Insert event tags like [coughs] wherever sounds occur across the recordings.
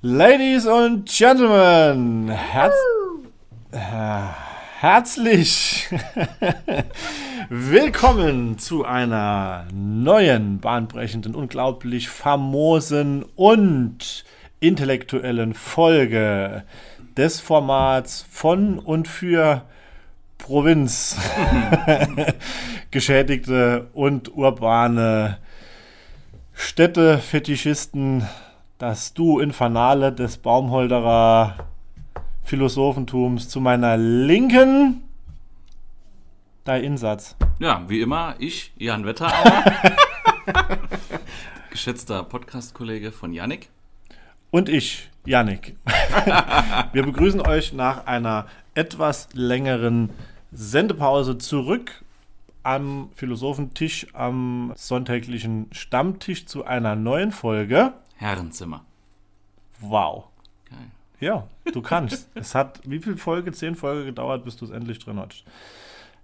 Ladies und Gentlemen, herz äh, herzlich [laughs] willkommen zu einer neuen, bahnbrechenden, unglaublich famosen und intellektuellen Folge des Formats von und für Provinz [laughs] geschädigte und urbane Städtefetischisten das Du Infernale des Baumholderer Philosophentums zu meiner Linken. Dein Insatz. Ja, wie immer, ich, Jan Wetterauer, [laughs] geschätzter Podcast-Kollege von Yannick. Und ich, Yannick. [laughs] Wir begrüßen euch nach einer etwas längeren Sendepause zurück am Philosophentisch, am sonntäglichen Stammtisch zu einer neuen Folge. Herrenzimmer. Wow. Geil. Ja, du kannst. [laughs] es hat wie viel Folge? Zehn Folge gedauert, bis du es endlich drin hattest.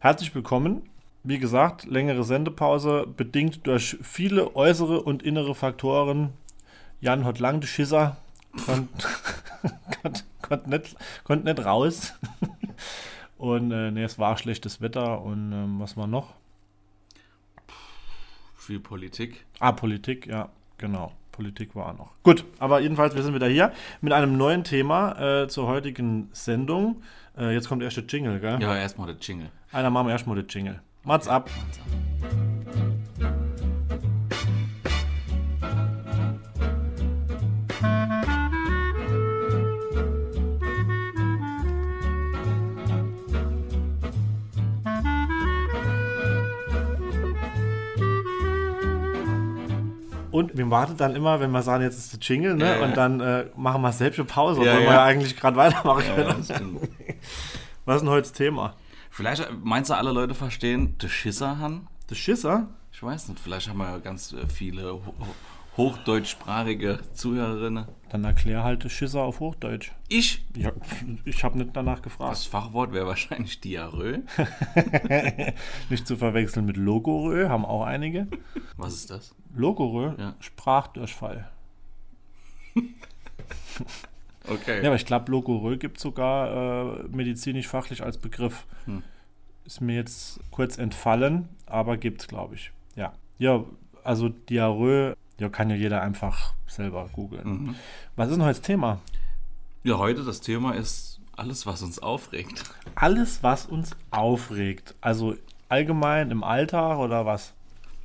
Herzlich willkommen. Wie gesagt, längere Sendepause, bedingt durch viele äußere und innere Faktoren. Jan hat lang die Schisser, konnte [laughs] konnt, konnt nicht, konnt nicht raus. [laughs] und äh, nee, es war schlechtes Wetter und ähm, was war noch? Viel Politik. Ah, Politik, ja, genau. Politik war auch noch. Gut, aber jedenfalls, wir sind wieder hier mit einem neuen Thema äh, zur heutigen Sendung. Äh, jetzt kommt erst der Jingle, gell? Ja, erstmal der Jingle. Einer machen wir erstmal den Jingle. Mats ab. Mats ab. Und wir warten dann immer, wenn wir sagen, jetzt ist der Jingle, ne? Ja. Und dann äh, machen wir selbst eine Pause, obwohl wir ja eigentlich gerade weitermachen können. [laughs] Was ist denn heute das Thema? Vielleicht äh, meinst du, alle Leute verstehen der Schisserhan? Der Schisser? Ich weiß nicht, vielleicht haben wir ja ganz äh, viele hochdeutschsprachige Zuhörerinnen. Dann erklär halt Schisser auf Hochdeutsch. Ich? Ja, ich habe nicht danach gefragt. Das Fachwort wäre wahrscheinlich Diarrhoe. [laughs] Nicht zu verwechseln mit Logorö, haben auch einige. Was ist das? Logorö, Ja. Sprachdurchfall. [laughs] Okay. Ja, aber ich glaube, Logorö gibt sogar äh, medizinisch-fachlich als Begriff. Hm. Ist mir jetzt kurz entfallen, aber gibt's, glaube ich. Ja. Ja, also Diarrhoe, ja, kann ja jeder einfach selber googeln. Mhm. Was ist denn heute das Thema? Ja, heute das Thema ist alles, was uns aufregt. Alles, was uns aufregt. Also allgemein im Alltag oder was?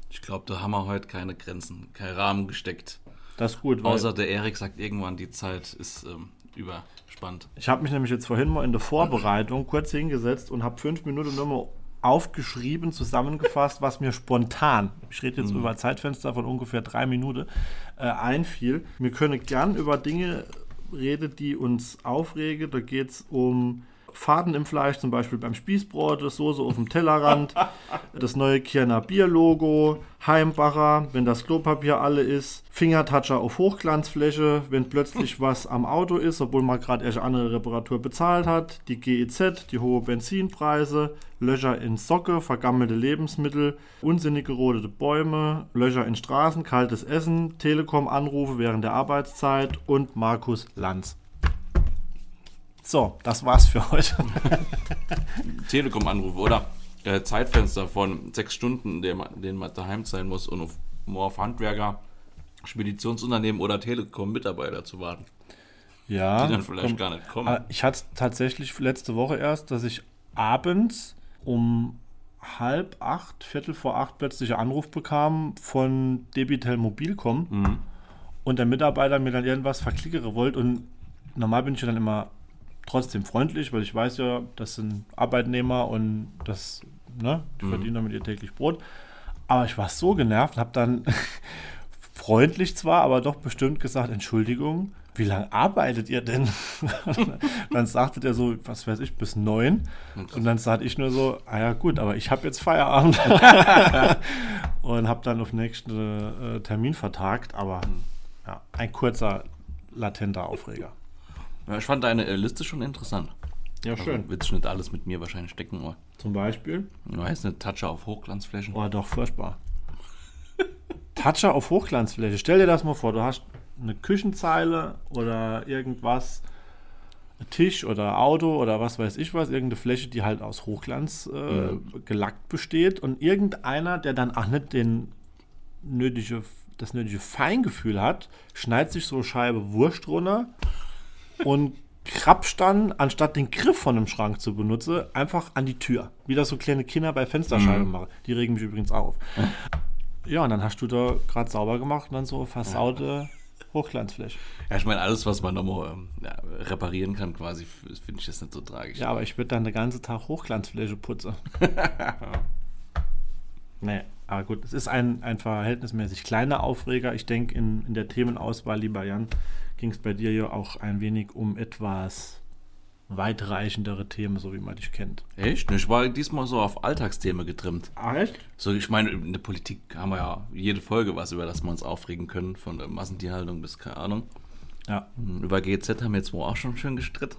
Ich glaube, da haben wir heute keine Grenzen, keinen Rahmen gesteckt. Das ist gut, Außer der Erik sagt irgendwann, die Zeit ist ähm, überspannt. ich habe mich nämlich jetzt vorhin mal in der [clears throat] Vorbereitung kurz hingesetzt und habe fünf Minuten nur mal aufgeschrieben, zusammengefasst, was mir spontan, ich rede jetzt über ein Zeitfenster von ungefähr drei Minuten, äh, einfiel. Wir können gern über Dinge reden, die uns aufregen. Da geht es um Faden im Fleisch, zum Beispiel beim Spießbrot, das Soße auf dem Tellerrand, [laughs] das neue Kierner Bier-Logo, Heimbacher, wenn das Klopapier alle ist, Fingertoucher auf Hochglanzfläche, wenn plötzlich [laughs] was am Auto ist, obwohl man gerade erst eine andere Reparatur bezahlt hat, die GEZ, die hohe Benzinpreise, Löcher in Socke, vergammelte Lebensmittel, unsinnig gerodete Bäume, Löcher in Straßen, kaltes Essen, Telekom-Anrufe während der Arbeitszeit und Markus Lanz. So, das war's für heute. [laughs] Telekom-Anrufe oder äh, Zeitfenster von sechs Stunden, denen man, denen man daheim sein muss und auf, nur auf Handwerker, Speditionsunternehmen oder Telekom-Mitarbeiter zu warten, Ja. die dann vielleicht komm, gar nicht kommen. aber ich hatte tatsächlich letzte Woche erst, dass ich abends um halb acht, viertel vor acht plötzlich einen Anruf bekam von Debitel Mobilcom Mhm. und der Mitarbeiter mir dann irgendwas verklickere wollte und normal bin ich ja dann immer trotzdem freundlich, weil ich weiß ja, das sind Arbeitnehmer und das, ne, die Mhm. verdienen damit ihr täglich Brot. Aber ich war so genervt und habe dann [laughs] freundlich zwar, aber doch bestimmt gesagt, Entschuldigung, wie lange arbeitet ihr denn? [laughs] dann sagte der so, was weiß ich, bis neun. Und dann sagte ich nur so, ah ja gut, aber ich habe jetzt Feierabend. [laughs] und habe dann auf nächsten äh, Termin vertagt. Aber ja, ein kurzer, latenter Aufreger. Ja, ich fand deine äh, Liste schon interessant. Ja, Also, wird sich nicht alles mit mir wahrscheinlich stecken, aber Zum Beispiel. ich weiß nicht, Toucher auf Hochglanzflächen. Oh, doch, furchtbar. Toucher auf Hochglanzfläche. Stell dir das mal vor, du hast eine Küchenzeile oder irgendwas, Tisch oder Auto oder was weiß ich was, irgendeine Fläche, die halt aus Hochglanz äh, gelackt besteht und irgendeiner, der dann auch nicht den nötige, das nötige Feingefühl hat, schneidet sich so eine Scheibe Wurst runter und krapscht dann, anstatt den Griff von dem Schrank zu benutzen, einfach an die Tür. Wie das so kleine Kinder bei Fensterscheiben machen. Die regen mich übrigens auch auf. [laughs] Ja, und dann hast du da gerade sauber gemacht und dann so versaute Hochglanzfläche. Ja, ich meine, alles, was man nochmal ähm, ja, reparieren kann, quasi, finde ich das nicht so tragisch. Ja, aber ich würde dann den ganzen Tag Hochglanzfläche putzen. [laughs] nee, aber gut, es ist ein, ein verhältnismäßig kleiner Aufreger. Ich denke, in, in der Themenauswahl, lieber Jan, ging es bei dir ja auch ein wenig um etwas weitreichendere Themen, so wie man dich kennt. Echt? Ich war diesmal so auf Alltagsthemen getrimmt. Ah, echt? So, ich meine, in der Politik haben wir ja jede Folge was, über das wir uns aufregen können, von der Massentierhaltung bis, keine Ahnung. Ja. Über GZ haben wir jetzt wohl auch schon schön gestritten.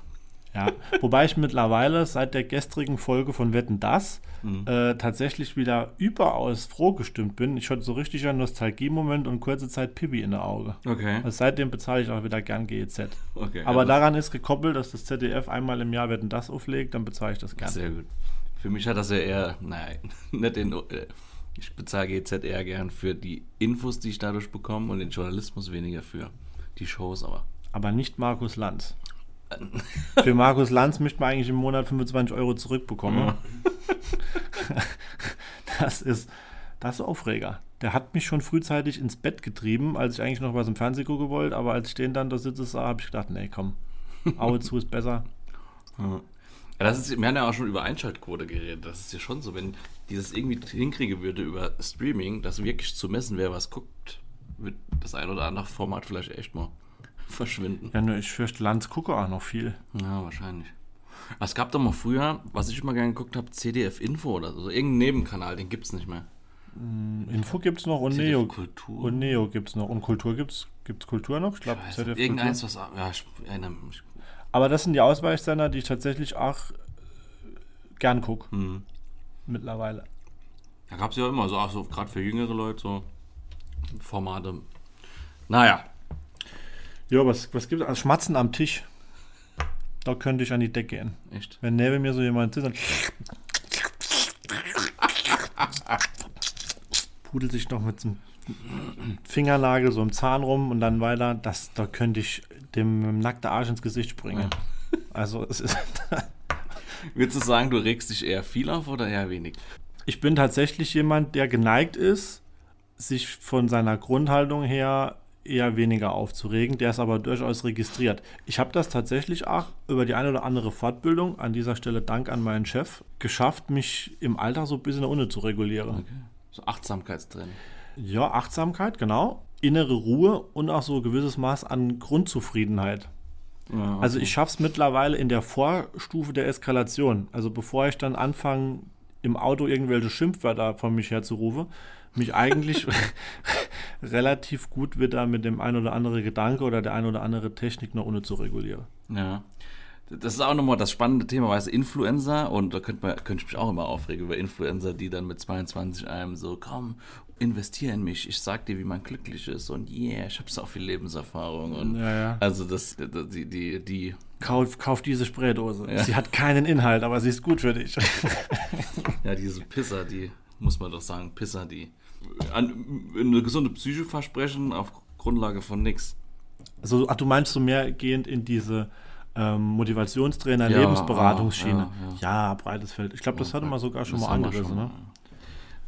Ja, wobei ich mittlerweile seit der gestrigen Folge von Wetten Das äh, tatsächlich wieder überaus froh gestimmt bin. Ich hatte so richtig einen Nostalgie-Moment und kurze Zeit Pipi in der Auge. Okay. Also seitdem bezahle ich auch wieder gern GEZ. okay Aber ja, daran ist gekoppelt, dass das ZDF einmal im Jahr Wetten Das auflegt, dann bezahle ich das gern. Sehr gut. Für mich hat das ja eher, nein, [laughs] nicht den, äh, ich bezahle GZ eher gern für die Infos, die ich dadurch bekomme und den Journalismus weniger für die Shows, aber. Aber nicht Markus Lanz. [laughs] Für Markus Lanz möchte man eigentlich im Monat 25 Euro zurückbekommen. [laughs] Das ist das ist Aufreger. Der hat mich schon frühzeitig ins Bett getrieben, als ich eigentlich noch was im Fernsehen gucken wollte, aber als ich den dann da sitze sah, habe ich gedacht, nee, komm, Auge zu ist besser. Ja, das ist, wir haben ja auch schon über Einschaltquote geredet. Das ist ja schon so, wenn die das irgendwie hinkriegen würde über Streaming, dass wirklich zu messen, wer was guckt, wird das ein oder andere Format vielleicht echt mal verschwinden. Ja, nur ich fürchte, Lanz gucke auch noch viel. Ja, wahrscheinlich. Es gab doch mal früher, was ich immer gerne geguckt habe, CDF Info oder so. Irgendein Nebenkanal, den gibt es nicht mehr. Info gibt es noch und CDF Neo. Kultur. Und Neo gibt es noch. Und Kultur gibt es gibt's Kultur noch? Ich glaube, nicht, Irgendeins, was. Ja, ich erinnere mich. Aber das sind die Ausweichsender, die ich tatsächlich auch äh, gern gucke. Hm. Mittlerweile. Da gab es ja immer so, auch so gerade für jüngere Leute, so Formate. Naja, Ja, was, was gibt es? Also Schmatzen am Tisch. Da könnte ich an die Decke gehen. echt. Wenn neben mir so jemand sitzt und pudelt sich noch mit so einem Fingernagel so im Zahn rum und dann weiter, das, da könnte ich dem nackten Arsch ins Gesicht springen. Also es ist, [laughs] Würdest du sagen, du regst dich eher viel auf oder eher wenig? ich bin tatsächlich jemand, der geneigt ist, sich von seiner Grundhaltung her eher weniger aufzuregen, der ist aber durchaus registriert. Ich habe das tatsächlich auch über die eine oder andere Fortbildung, an dieser Stelle Dank an meinen Chef, geschafft, mich im Alltag so ein bisschen unten zu regulieren. Okay. So Achtsamkeitstraining. Ja, Achtsamkeit, genau. Innere Ruhe und auch so ein gewisses Maß an Grundzufriedenheit. Ja, Also ich schaffe es mittlerweile in der Vorstufe der Eskalation. Also bevor ich dann anfange, im Auto irgendwelche Schimpfwörter von mich herzurufen, mich eigentlich [laughs] relativ gut wieder mit dem ein oder andere Gedanke oder der ein oder andere Technik noch ohne zu regulieren. Ja. Das ist auch nochmal das spannende Thema, weißt du, Influencer, und da könnte, man, könnte ich mich auch immer aufregen über Influencer, die dann mit 22 einem so, komm, investier in mich, ich sag dir, wie man glücklich ist und yeah, ich habe so viel Lebenserfahrung und Ja, ja. also das, die, die, die, Kauf, kauf diese Spraydose. Ja. Sie hat keinen Inhalt, aber sie ist gut für dich. [laughs] ja, diese Pisser, die, muss man doch sagen, Pisser, die an, eine gesunde Psyche versprechen auf Grundlage von nix. Also, ach, du meinst so mehrgehend in diese ähm, Motivationstrainer, Ja, Lebensberatungsschiene. ja, Ja, breites Feld. Ich glaube, das hatte man sogar schon mal angerissen. Ne?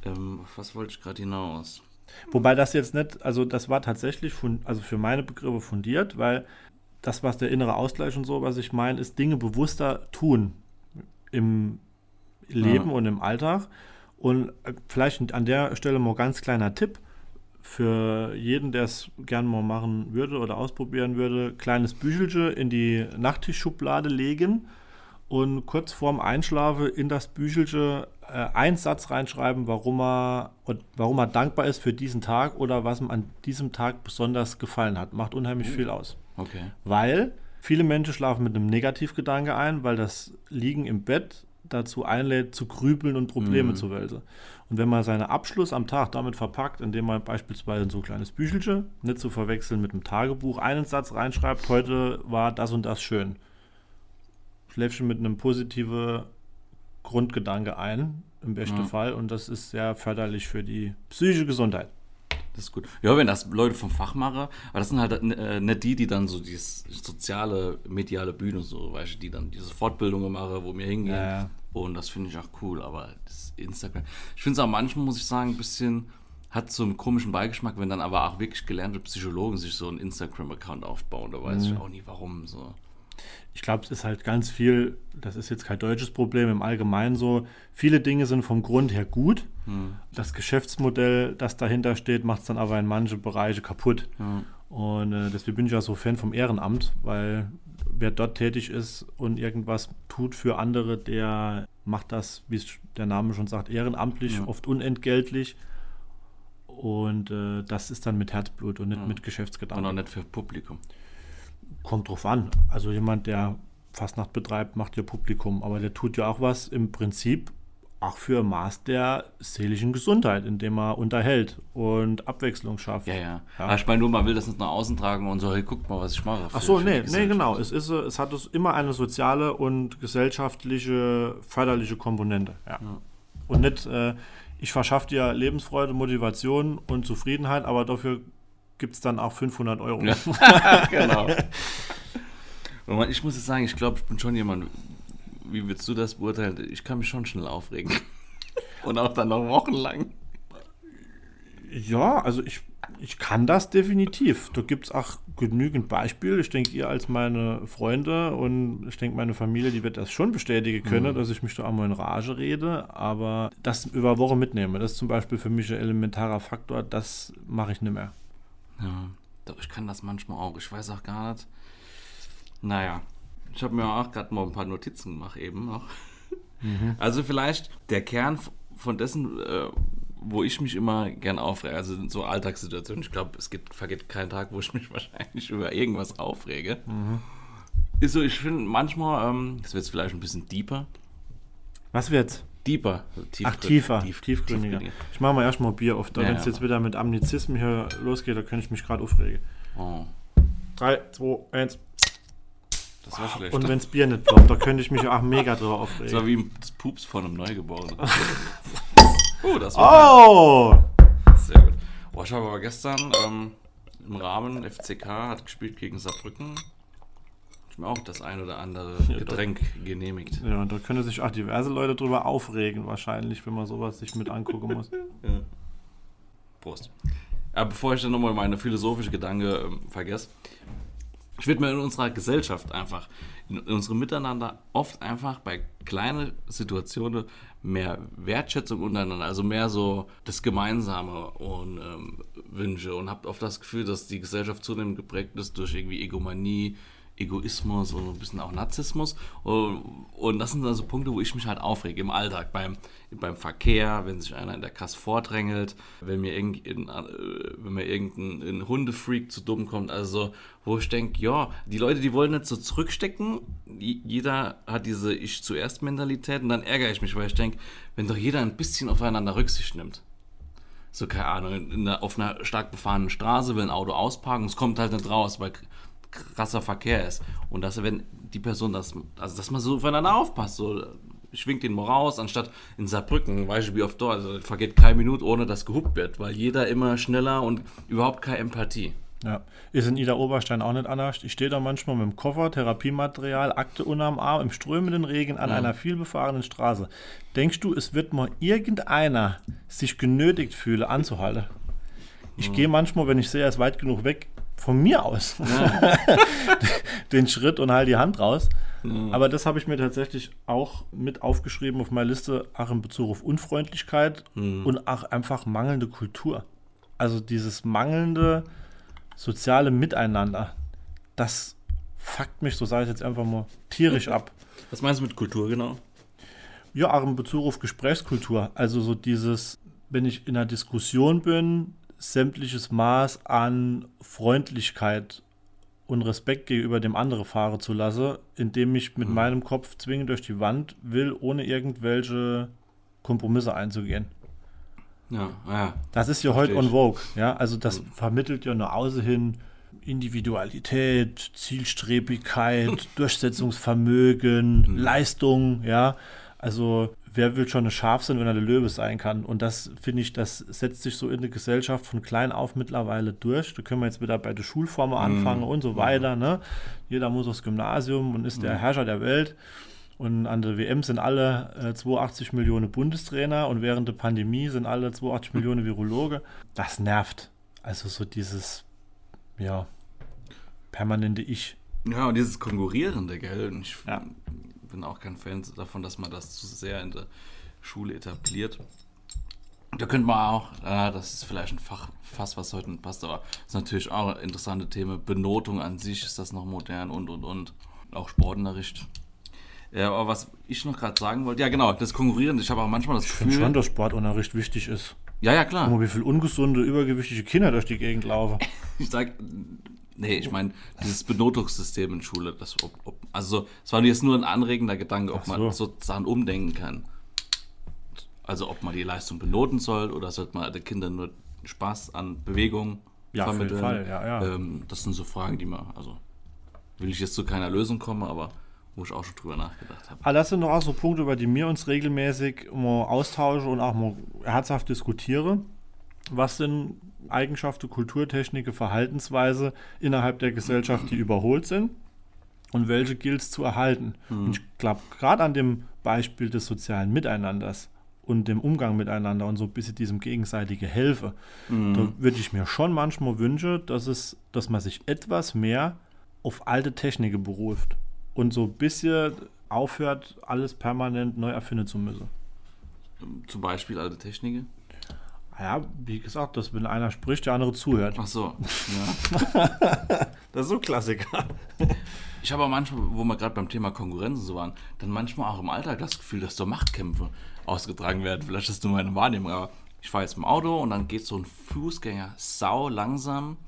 ja. Ähm, was wollte ich gerade hinaus? Wobei das jetzt nicht, also das war tatsächlich fun- also für meine Begriffe fundiert, weil das, was der innere Ausgleich und so, was ich meine, ist Dinge bewusster tun im Leben Ja. und im Alltag. Und äh, vielleicht an der Stelle mal ganz kleiner Tipp für jeden, der es gerne mal machen würde oder ausprobieren würde, kleines Büchelchen in die Nachttischschublade legen und kurz vorm Einschlafen in das Büchelchen äh, einen Satz reinschreiben, warum er, warum er dankbar ist für diesen Tag oder was ihm an diesem Tag besonders gefallen hat. Macht unheimlich viel aus. Okay. Weil viele Menschen schlafen mit einem Negativgedanke ein, weil das Liegen im Bett dazu einlädt, zu grübeln und Probleme Mhm. zu wälzen. Und wenn man seinen Abschluss am Tag damit verpackt, indem man beispielsweise so ein kleines Büchelchen, nicht zu verwechseln mit einem Tagebuch, einen Satz reinschreibt, heute war das und das schön. Schläfchen mit einem positiven Grundgedanke ein, im besten Ja. Fall. Und das ist sehr förderlich für die psychische Gesundheit. Das ist gut. Ja, wenn das Leute vom Fach machen, aber das sind halt äh, nicht die, die dann so dieses soziale, mediale Bühne so, weißt du, die dann diese Fortbildungen machen, wo wir hingehen. Ja, ja. Und das finde ich auch cool, aber das Instagram. Ich finde es auch manchmal, muss ich sagen, ein bisschen, hat so einen komischen Beigeschmack, wenn dann aber auch wirklich gelernte Psychologen sich so einen Instagram-Account aufbauen. Da weiß ich auch nie warum so. Ich glaube, es ist halt ganz viel, das ist jetzt kein deutsches Problem, im Allgemeinen so, viele Dinge sind vom Grund her gut. Das Geschäftsmodell, das dahinter steht, macht es dann aber in manche Bereiche kaputt. Und äh, deswegen bin ich ja so Fan vom Ehrenamt, weil wer dort tätig ist und irgendwas tut für andere, der macht das, wie es der Name schon sagt, ehrenamtlich, Ja. oft unentgeltlich. Und äh, das ist dann mit Herzblut und nicht mit Und auch Geschäftsgedanken. nicht für Publikum. Kommt drauf an. Also jemand, der Fastnacht betreibt, macht ja Publikum, aber der tut ja auch was im Prinzip auch für Maß der seelischen Gesundheit, indem er unterhält und Abwechslung schafft. Ja, ja. Ja. Ich meine nur, man will das nicht nach außen tragen und so, hey, guck mal, was ich mache. Ach so, nee, nee, genau. Es, ist, äh, es hat es immer eine soziale und gesellschaftliche, förderliche Komponente. Ja. Und nicht, äh, ich verschaffe dir Lebensfreude, Motivation und Zufriedenheit, aber dafür gibt es dann auch 500 Euro. Ja. [laughs] genau. [laughs] Man- ich muss jetzt sagen, ich glaube, ich bin schon jemand, wie würdest du das beurteilen? Ich kann mich schon schnell aufregen. [laughs] Und auch dann noch wochenlang. Ja, also ich, ich kann das definitiv. Da gibt es auch genügend Beispiele. Ich denke, ihr als meine Freunde und ich denke, meine Familie, die wird das schon bestätigen können, dass ich mich da auch mal in Rage rede. Aber das über Woche mitnehme, das ist zum Beispiel für mich ein elementarer Faktor. Das mache ich nicht mehr. Ja, doch, ich kann das manchmal auch. Ich weiß auch gar nicht. Naja, ich habe mir auch gerade mal ein paar Notizen gemacht eben noch. [laughs] Also vielleicht der Kern von dessen, äh, wo ich mich immer gern aufrege, also so Alltagssituationen. Ich glaube, es gibt, vergeht keinen Tag, wo ich mich [laughs] wahrscheinlich über irgendwas aufrege. Ist so, ich finde manchmal, ähm, das wird vielleicht ein bisschen deeper. Was wird's? Deeper. Tief, Ach, tiefer, tief, tiefgründiger. tiefgründiger. Ich mache mal erstmal Bier auf. Da Ja, wenn es ja. jetzt wieder mit Amnizismen hier losgeht, da könnte ich mich gerade aufregen. Oh, 3, 2, 1. das war schlecht. Und wenn das Bier nicht ploppt, da könnte ich mich auch mega drüber aufregen. das war wie das Pups von einem Neugeborenen. [laughs] oh, das war Oh! Sehr gut. Boah, ich habe aber gestern ähm, im Rahmen FCK hat gespielt gegen Saarbrücken. Ich mir auch das ein oder andere Getränk genehmigt. Ja, und da können sich auch diverse Leute drüber aufregen, wahrscheinlich, wenn man sowas sich mit angucken muss. [laughs] Prost. Aber bevor ich dann nochmal meine philosophische Gedanke ähm, vergesse, ich würde mir in unserer Gesellschaft einfach, in, unserem Miteinander oft einfach bei kleinen Situationen mehr Wertschätzung untereinander, also mehr so das Gemeinsame und ähm, Wünsche und habt oft das Gefühl, dass die Gesellschaft zunehmend geprägt ist durch irgendwie Egomanie, Egoismus und ein bisschen auch Narzissmus. Und, das sind also Punkte, wo ich mich halt aufrege im Alltag, beim, beim Verkehr, wenn sich einer in der Kasse vordrängelt, wenn mir, irgend, in, äh, wenn mir irgendein ein Hundefreak zu dumm kommt. Also, wo ich denke, ja, die Leute, die wollen nicht so zurückstecken. Jeder hat diese Ich zuerst Mentalität und dann ärgere ich mich, weil ich denke, wenn doch jeder ein bisschen aufeinander Rücksicht nimmt so, keine Ahnung, in einer, auf einer stark befahrenen Straße will ein Auto ausparken, es kommt halt nicht raus, weil krasser Verkehr ist. Und dass, wenn die Person das, also dass man so aufeinander aufpasst, so schwingt den mal raus, anstatt in Saarbrücken, weißt du, wie oft dort, also vergeht keine Minute, ohne dass gehupt wird, weil jeder immer schneller und überhaupt keine Empathie. Ja. Ist in Ida Oberstein auch nicht anders. Ich stehe da manchmal mit dem Koffer, Therapiematerial, Akte unterm Arm, im strömenden Regen an einer vielbefahrenen Straße. Denkst du, es wird mal irgendeiner sich genötigt fühle, anzuhalten? Ich gehe manchmal, wenn ich sehe, er ist weit genug weg, von mir aus [laughs] den Schritt und halte die Hand raus. Aber das habe ich mir tatsächlich auch mit aufgeschrieben auf meiner Liste, auch in Bezug auf Unfreundlichkeit und auch einfach mangelnde Kultur. Also dieses mangelnde soziale Miteinander, das fuckt mich, so sage ich jetzt einfach mal, tierisch ab. Was meinst du mit Kultur genau? Ja, auch in Bezug auf Gesprächskultur. Also so dieses, wenn ich in einer Diskussion bin, sämtliches Maß an Freundlichkeit und Respekt gegenüber dem anderen fahren zu lassen, indem ich mit meinem Kopf zwingend durch die Wand will, ohne irgendwelche Kompromisse einzugehen. Ja, ja. Das ist ja heute on vogue. Ja, also das vermittelt ja nach außen hin Individualität, Zielstrebigkeit, [laughs] Durchsetzungsvermögen, Leistung. Ja, also wer will schon ein Schaf sein, wenn er der Löwe sein kann? Und das finde ich, das setzt sich so in der Gesellschaft von klein auf mittlerweile durch. Da können wir jetzt wieder bei der Schulform anfangen und so weiter. Ne? Jeder muss aufs Gymnasium und ist der Herrscher der Welt. Und an der WM sind alle äh, 82 Millionen Bundestrainer und während der Pandemie sind alle 82 Millionen Virologe. Das nervt. Also so dieses, ja, permanente Ich. Ja, und dieses Konkurrierende, gell? Ich Ja. Bin auch kein Fan davon, dass man das zu sehr in der Schule etabliert. Da könnte man auch, äh, das ist vielleicht ein Fach, Fass, was heute nicht passt, aber ist natürlich auch ein interessantes Thema. Benotung an sich, ist das noch modern und und und. Auch Sportunterricht. Ja, aber was ich noch gerade sagen wollte, ja genau, das Konkurrierende. Ich habe auch manchmal das Ich finde Gefühl. schon, dass Sportunterricht wichtig ist. ja, ja, Guck klar. mal, wie viele ungesunde, übergewichtige Kinder durch die Gegend laufen. Ich sag, nee, ich meine, dieses Benotungssystem in Schule, das, ob, ob, also es war jetzt nur ein anregender Gedanke, ob so. man sozusagen umdenken kann. Also ob man die Leistung benoten soll oder sollte man den Kindern nur Spaß an Bewegung Ja, auf jeden vermitteln. Fall, ja, ja. Ähm, das sind so Fragen, die man, also will ich jetzt zu keiner Lösung kommen, aber wo ich auch schon drüber nachgedacht habe. Aber das sind doch auch so Punkte, über die wir uns regelmäßig mal austauschen und auch mal herzhaft diskutieren. Was sind Eigenschaften, Kulturtechniken, Verhaltensweise innerhalb der Gesellschaft, die überholt sind und welche gilt es zu erhalten? Und ich glaube, gerade an dem Beispiel des sozialen Miteinanders und dem Umgang miteinander und so ein bisschen diesem gegenseitige Helfe, da würde ich mir schon manchmal wünschen, dass, es, dass man sich etwas mehr auf alte Techniken beruft und so ein bisschen aufhört, alles permanent neu erfinden zu müssen. Zum Beispiel alte Techniken. Ja, wie gesagt, dass wenn einer spricht, der andere zuhört. Ach so, ja. [laughs] Das ist so Klassiker. [laughs] Ich habe auch manchmal, wo wir gerade beim Thema Konkurrenz und so waren, dann manchmal auch im Alltag das Gefühl, dass so Machtkämpfe ausgetragen werden. Vielleicht ist nur meine Wahrnehmung, aber ich fahre jetzt im Auto und dann geht so ein Fußgänger sau langsam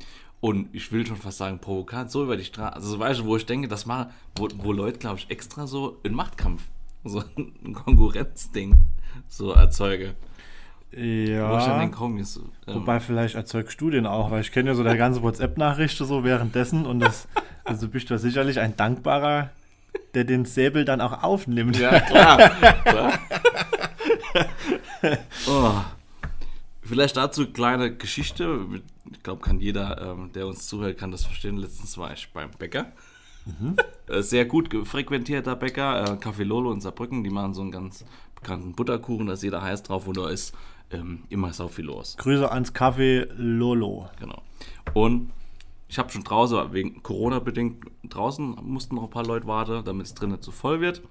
und ich will schon fast sagen provokant so über die Straße. Also weißt du, wo ich denke, das mal, wo, wo Leute, glaube ich, extra so einen Machtkampf, so [laughs] ein Konkurrenzding so erzeuge. Wo ich dann Ja. ähm, Wobei vielleicht erzeugt Studien auch, weil ich kenne ja so der ganze WhatsApp-Nachrichten so währenddessen und das, also bist du sicherlich ein Dankbarer, der den Säbel dann auch aufnimmt. Ja, klar. klar. [laughs] oh. Vielleicht dazu kleine Geschichte. Ich glaube, kann jeder, ähm, der uns zuhört, kann das verstehen. Letztens war ich beim Bäcker. Äh, Sehr gut frequentierter Bäcker, äh, Café Lolo in Saarbrücken. Die machen so einen ganz bekannten Butterkuchen, da ist jeder heiß drauf und da ist ähm, immer so viel los. Grüße ans Café Lolo. Genau. Und ich habe schon draußen, wegen Corona bedingt, draußen mussten noch ein paar Leute warten, damit es drinnen zu voll wird.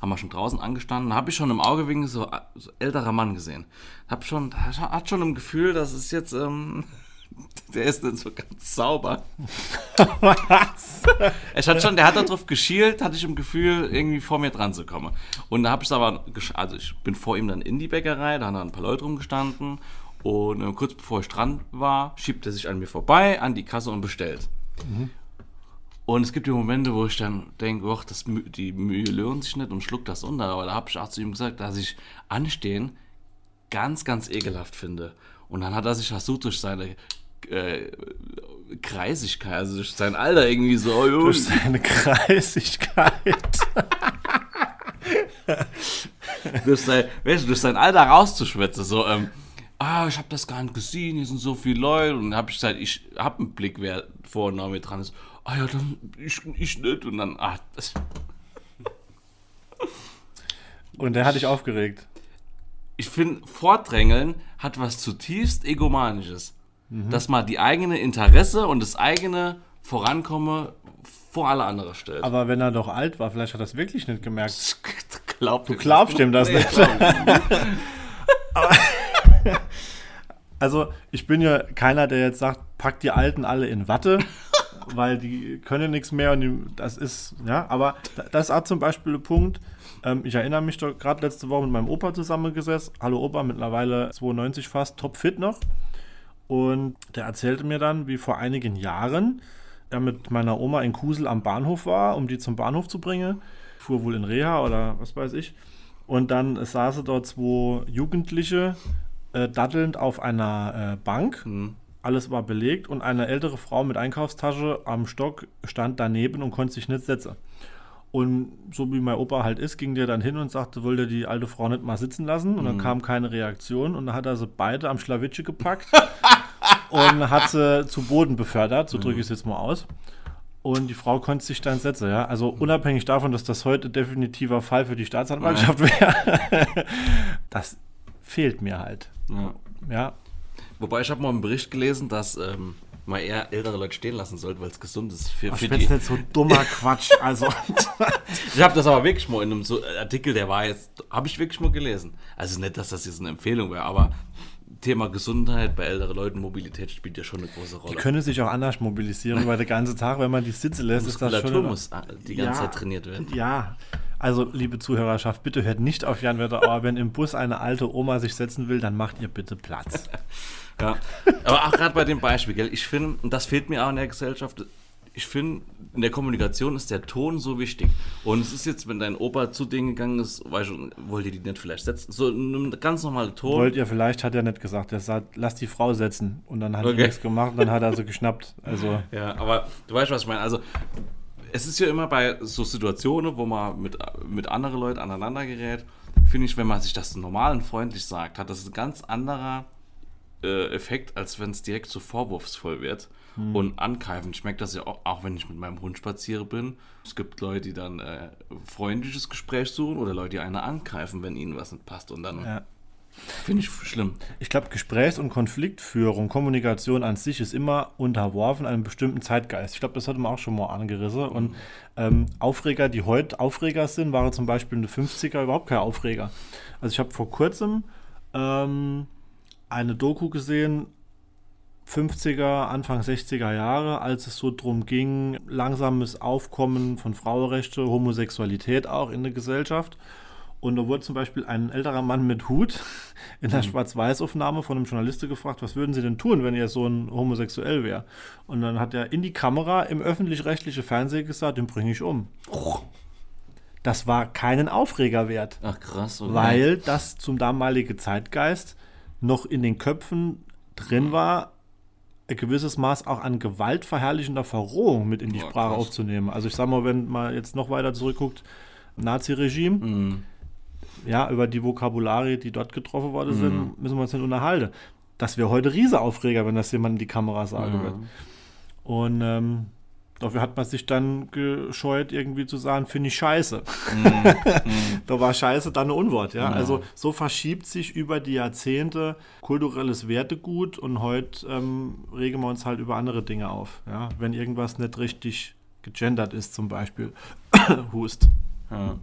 Haben wir schon draußen angestanden. Habe ich schon im Auge wegen so, so älterer Mann gesehen. Hab schon, hat schon im Gefühl, dass es jetzt, ähm, [laughs] der ist nicht so ganz sauber. [laughs] Ich hatte schon, der hat darauf geschielt, hatte ich im Gefühl, irgendwie vor mir dran zu kommen. Und da habe ich es aber, also ich bin vor ihm dann in die Bäckerei, da haben dann ein paar Leute rumgestanden. Und äh, kurz bevor ich dran war, schiebt er sich an mir vorbei, an die Kasse und bestellt. Und es gibt die Momente, wo ich dann denke, och, das, die Mühe lohnt sich nicht und schluck das unter. Aber da habe ich auch zu ihm gesagt, dass ich Anstehen ganz, ganz ekelhaft finde. Und dann hat er sich versucht, durch seine äh, Kreisigkeit, also durch sein Alter irgendwie so, oh, Durch seine Kreisigkeit. durch, sein, weißt du, durch sein Alter rauszuschwätzen. So, ähm, ah, ich habe das gar nicht gesehen, hier sind so viele Leute. Und dann habe ich gesagt, ich habe einen Blick, wer vor und nach mir dran ist. Ah ja, dann ich, ich nicht. Und dann, ah, das, Und der hat dich aufgeregt. ich finde, Vordrängeln hat was zutiefst Egomanisches. Dass man die eigene Interesse und das eigene Vorankommen vor alle andere stellt. Aber wenn er doch alt war, vielleicht hat er das wirklich nicht gemerkt. Glaubt Du glaubst ihm das nicht. glaub ich nicht. [laughs] [laughs] Also, ich bin ja keiner, der jetzt sagt, pack die Alten alle in Watte, [laughs] weil die können nichts mehr und die, das ist, ja, aber da- das ist auch zum Beispiel ein Punkt. Ähm, ich erinnere mich doch gerade letzte Woche mit meinem Opa zusammengesessen. Hallo Opa, mittlerweile 92 fast, topfit noch. Und der erzählte mir dann, wie vor einigen Jahren ja, mit meiner Oma in Kusel am Bahnhof war, um die zum Bahnhof zu bringen. Fuhr wohl in Reha oder was weiß ich. Und dann saßen dort zwei Jugendliche äh, dattelnd auf einer äh, Bank. Hm. Alles war belegt und eine ältere Frau mit Einkaufstasche am Stock stand daneben und konnte sich nicht setzen. Und so wie mein Opa halt ist, ging der dann hin und sagte, wollte die alte Frau nicht mal sitzen lassen. Und dann kam keine Reaktion. Und dann hat er sie beide am Schlawitsche gepackt [laughs] und hat sie zu Boden befördert. So drücke ich es jetzt mal aus. Und die Frau konnte sich dann setzen, ja. Also unabhängig davon, dass das heute definitiver Fall für die Staatsanwaltschaft [laughs] wäre, das fehlt mir halt. Ja. Ja, Wobei ich habe mal einen Bericht gelesen, dass ähm, man eher ältere Leute stehen lassen sollte, weil es gesund ist für, Ach, für ich die. nicht so dummer [laughs] Quatsch. Also, Ich habe das aber wirklich mal in einem so Artikel, der war jetzt, habe ich wirklich mal gelesen. Also nicht, dass das jetzt eine Empfehlung wäre, aber Thema Gesundheit bei älteren Leuten, Mobilität spielt ja schon eine große die Rolle. können sich auch anders mobilisieren, weil der ganze Tag, wenn man die sitzen lässt, ist das schon... muss äh, die ganze Ja. Zeit trainiert werden. Ja, also liebe Zuhörerschaft, bitte hört nicht auf Jan Wetterauer. Wenn im Bus eine alte Oma sich setzen will, dann macht ihr bitte Platz. [laughs] Ja. Aber auch gerade bei dem Beispiel, gell, ich finde, und das fehlt mir auch in der Gesellschaft, ich finde, in der Kommunikation ist der Ton so wichtig. Und es ist jetzt, wenn dein Opa zu denen gegangen ist, weißt du, wollt ihr die nicht vielleicht setzen? So ein ganz normaler Ton. Wollt ihr vielleicht, hat er nicht gesagt. Er sagt, lass die Frau setzen. Und dann hat Okay. er nichts gemacht und dann hat er so geschnappt. Also, [laughs] Ja, aber du weißt, was ich meine. Also, es ist ja immer bei so Situationen, wo man mit, mit anderen Leuten aneinander gerät, finde ich, wenn man sich das normal und freundlich sagt, hat das ein ganz anderer äh, Effekt, als wenn es direkt so vorwurfsvoll wird und angreifen. Ich merke das ja auch, auch, wenn ich mit meinem Hund spaziere bin. Es gibt Leute, die dann äh, freundliches Gespräch suchen oder Leute, die einen angreifen, wenn ihnen was nicht passt. Und dann ja. finde ich schlimm. Ich glaube, Gesprächs- und Konfliktführung, Kommunikation an sich ist immer unterworfen einem bestimmten Zeitgeist. Ich glaube, das hatten wir auch schon mal angerissen. Und ähm, Aufreger, die heute Aufreger sind, waren zum Beispiel in den 50er überhaupt kein Aufreger. Also ich habe vor kurzem ähm, eine Doku gesehen, 50er, Anfang 60er Jahre, als es so drum ging, langsames Aufkommen von Frauenrechte, Homosexualität auch in der Gesellschaft. Und da wurde zum Beispiel ein älterer Mann mit Hut [laughs] in der Schwarz-Weiß-Aufnahme von einem Journalisten gefragt, was würden Sie denn tun, wenn Ihr Sohn homosexuell wäre? Und dann hat er in die Kamera im öffentlich-rechtlichen Fernsehen gesagt, den bringe ich um. Das war keinen Aufreger wert Ach krass. okay. weil das zum damaligen Zeitgeist noch in den Köpfen drin war, ein gewisses Maß auch an gewaltverherrlichender Verrohung mit in die Ja, Sprache krass. aufzunehmen. Also ich sag mal, wenn man jetzt noch weiter zurückguckt, Nazi-Regime, Mhm. ja, über die Vokabulare, die dort getroffen worden Mhm. sind, müssen wir uns nicht unterhalten. Das wäre heute Riesenaufreger, wenn das jemand in die Kamera sagen wird. Mhm. Und ähm, dafür hat man sich dann gescheut, irgendwie zu sagen, finde ich scheiße. [laughs] da war scheiße dann ein Unwort, ja. Ja. Also so verschiebt sich über die Jahrzehnte kulturelles Wertegut und heute ähm, regen wir uns halt über andere Dinge auf. Ja? Wenn irgendwas nicht richtig gegendert ist, zum Beispiel. [coughs] Hust. Ja.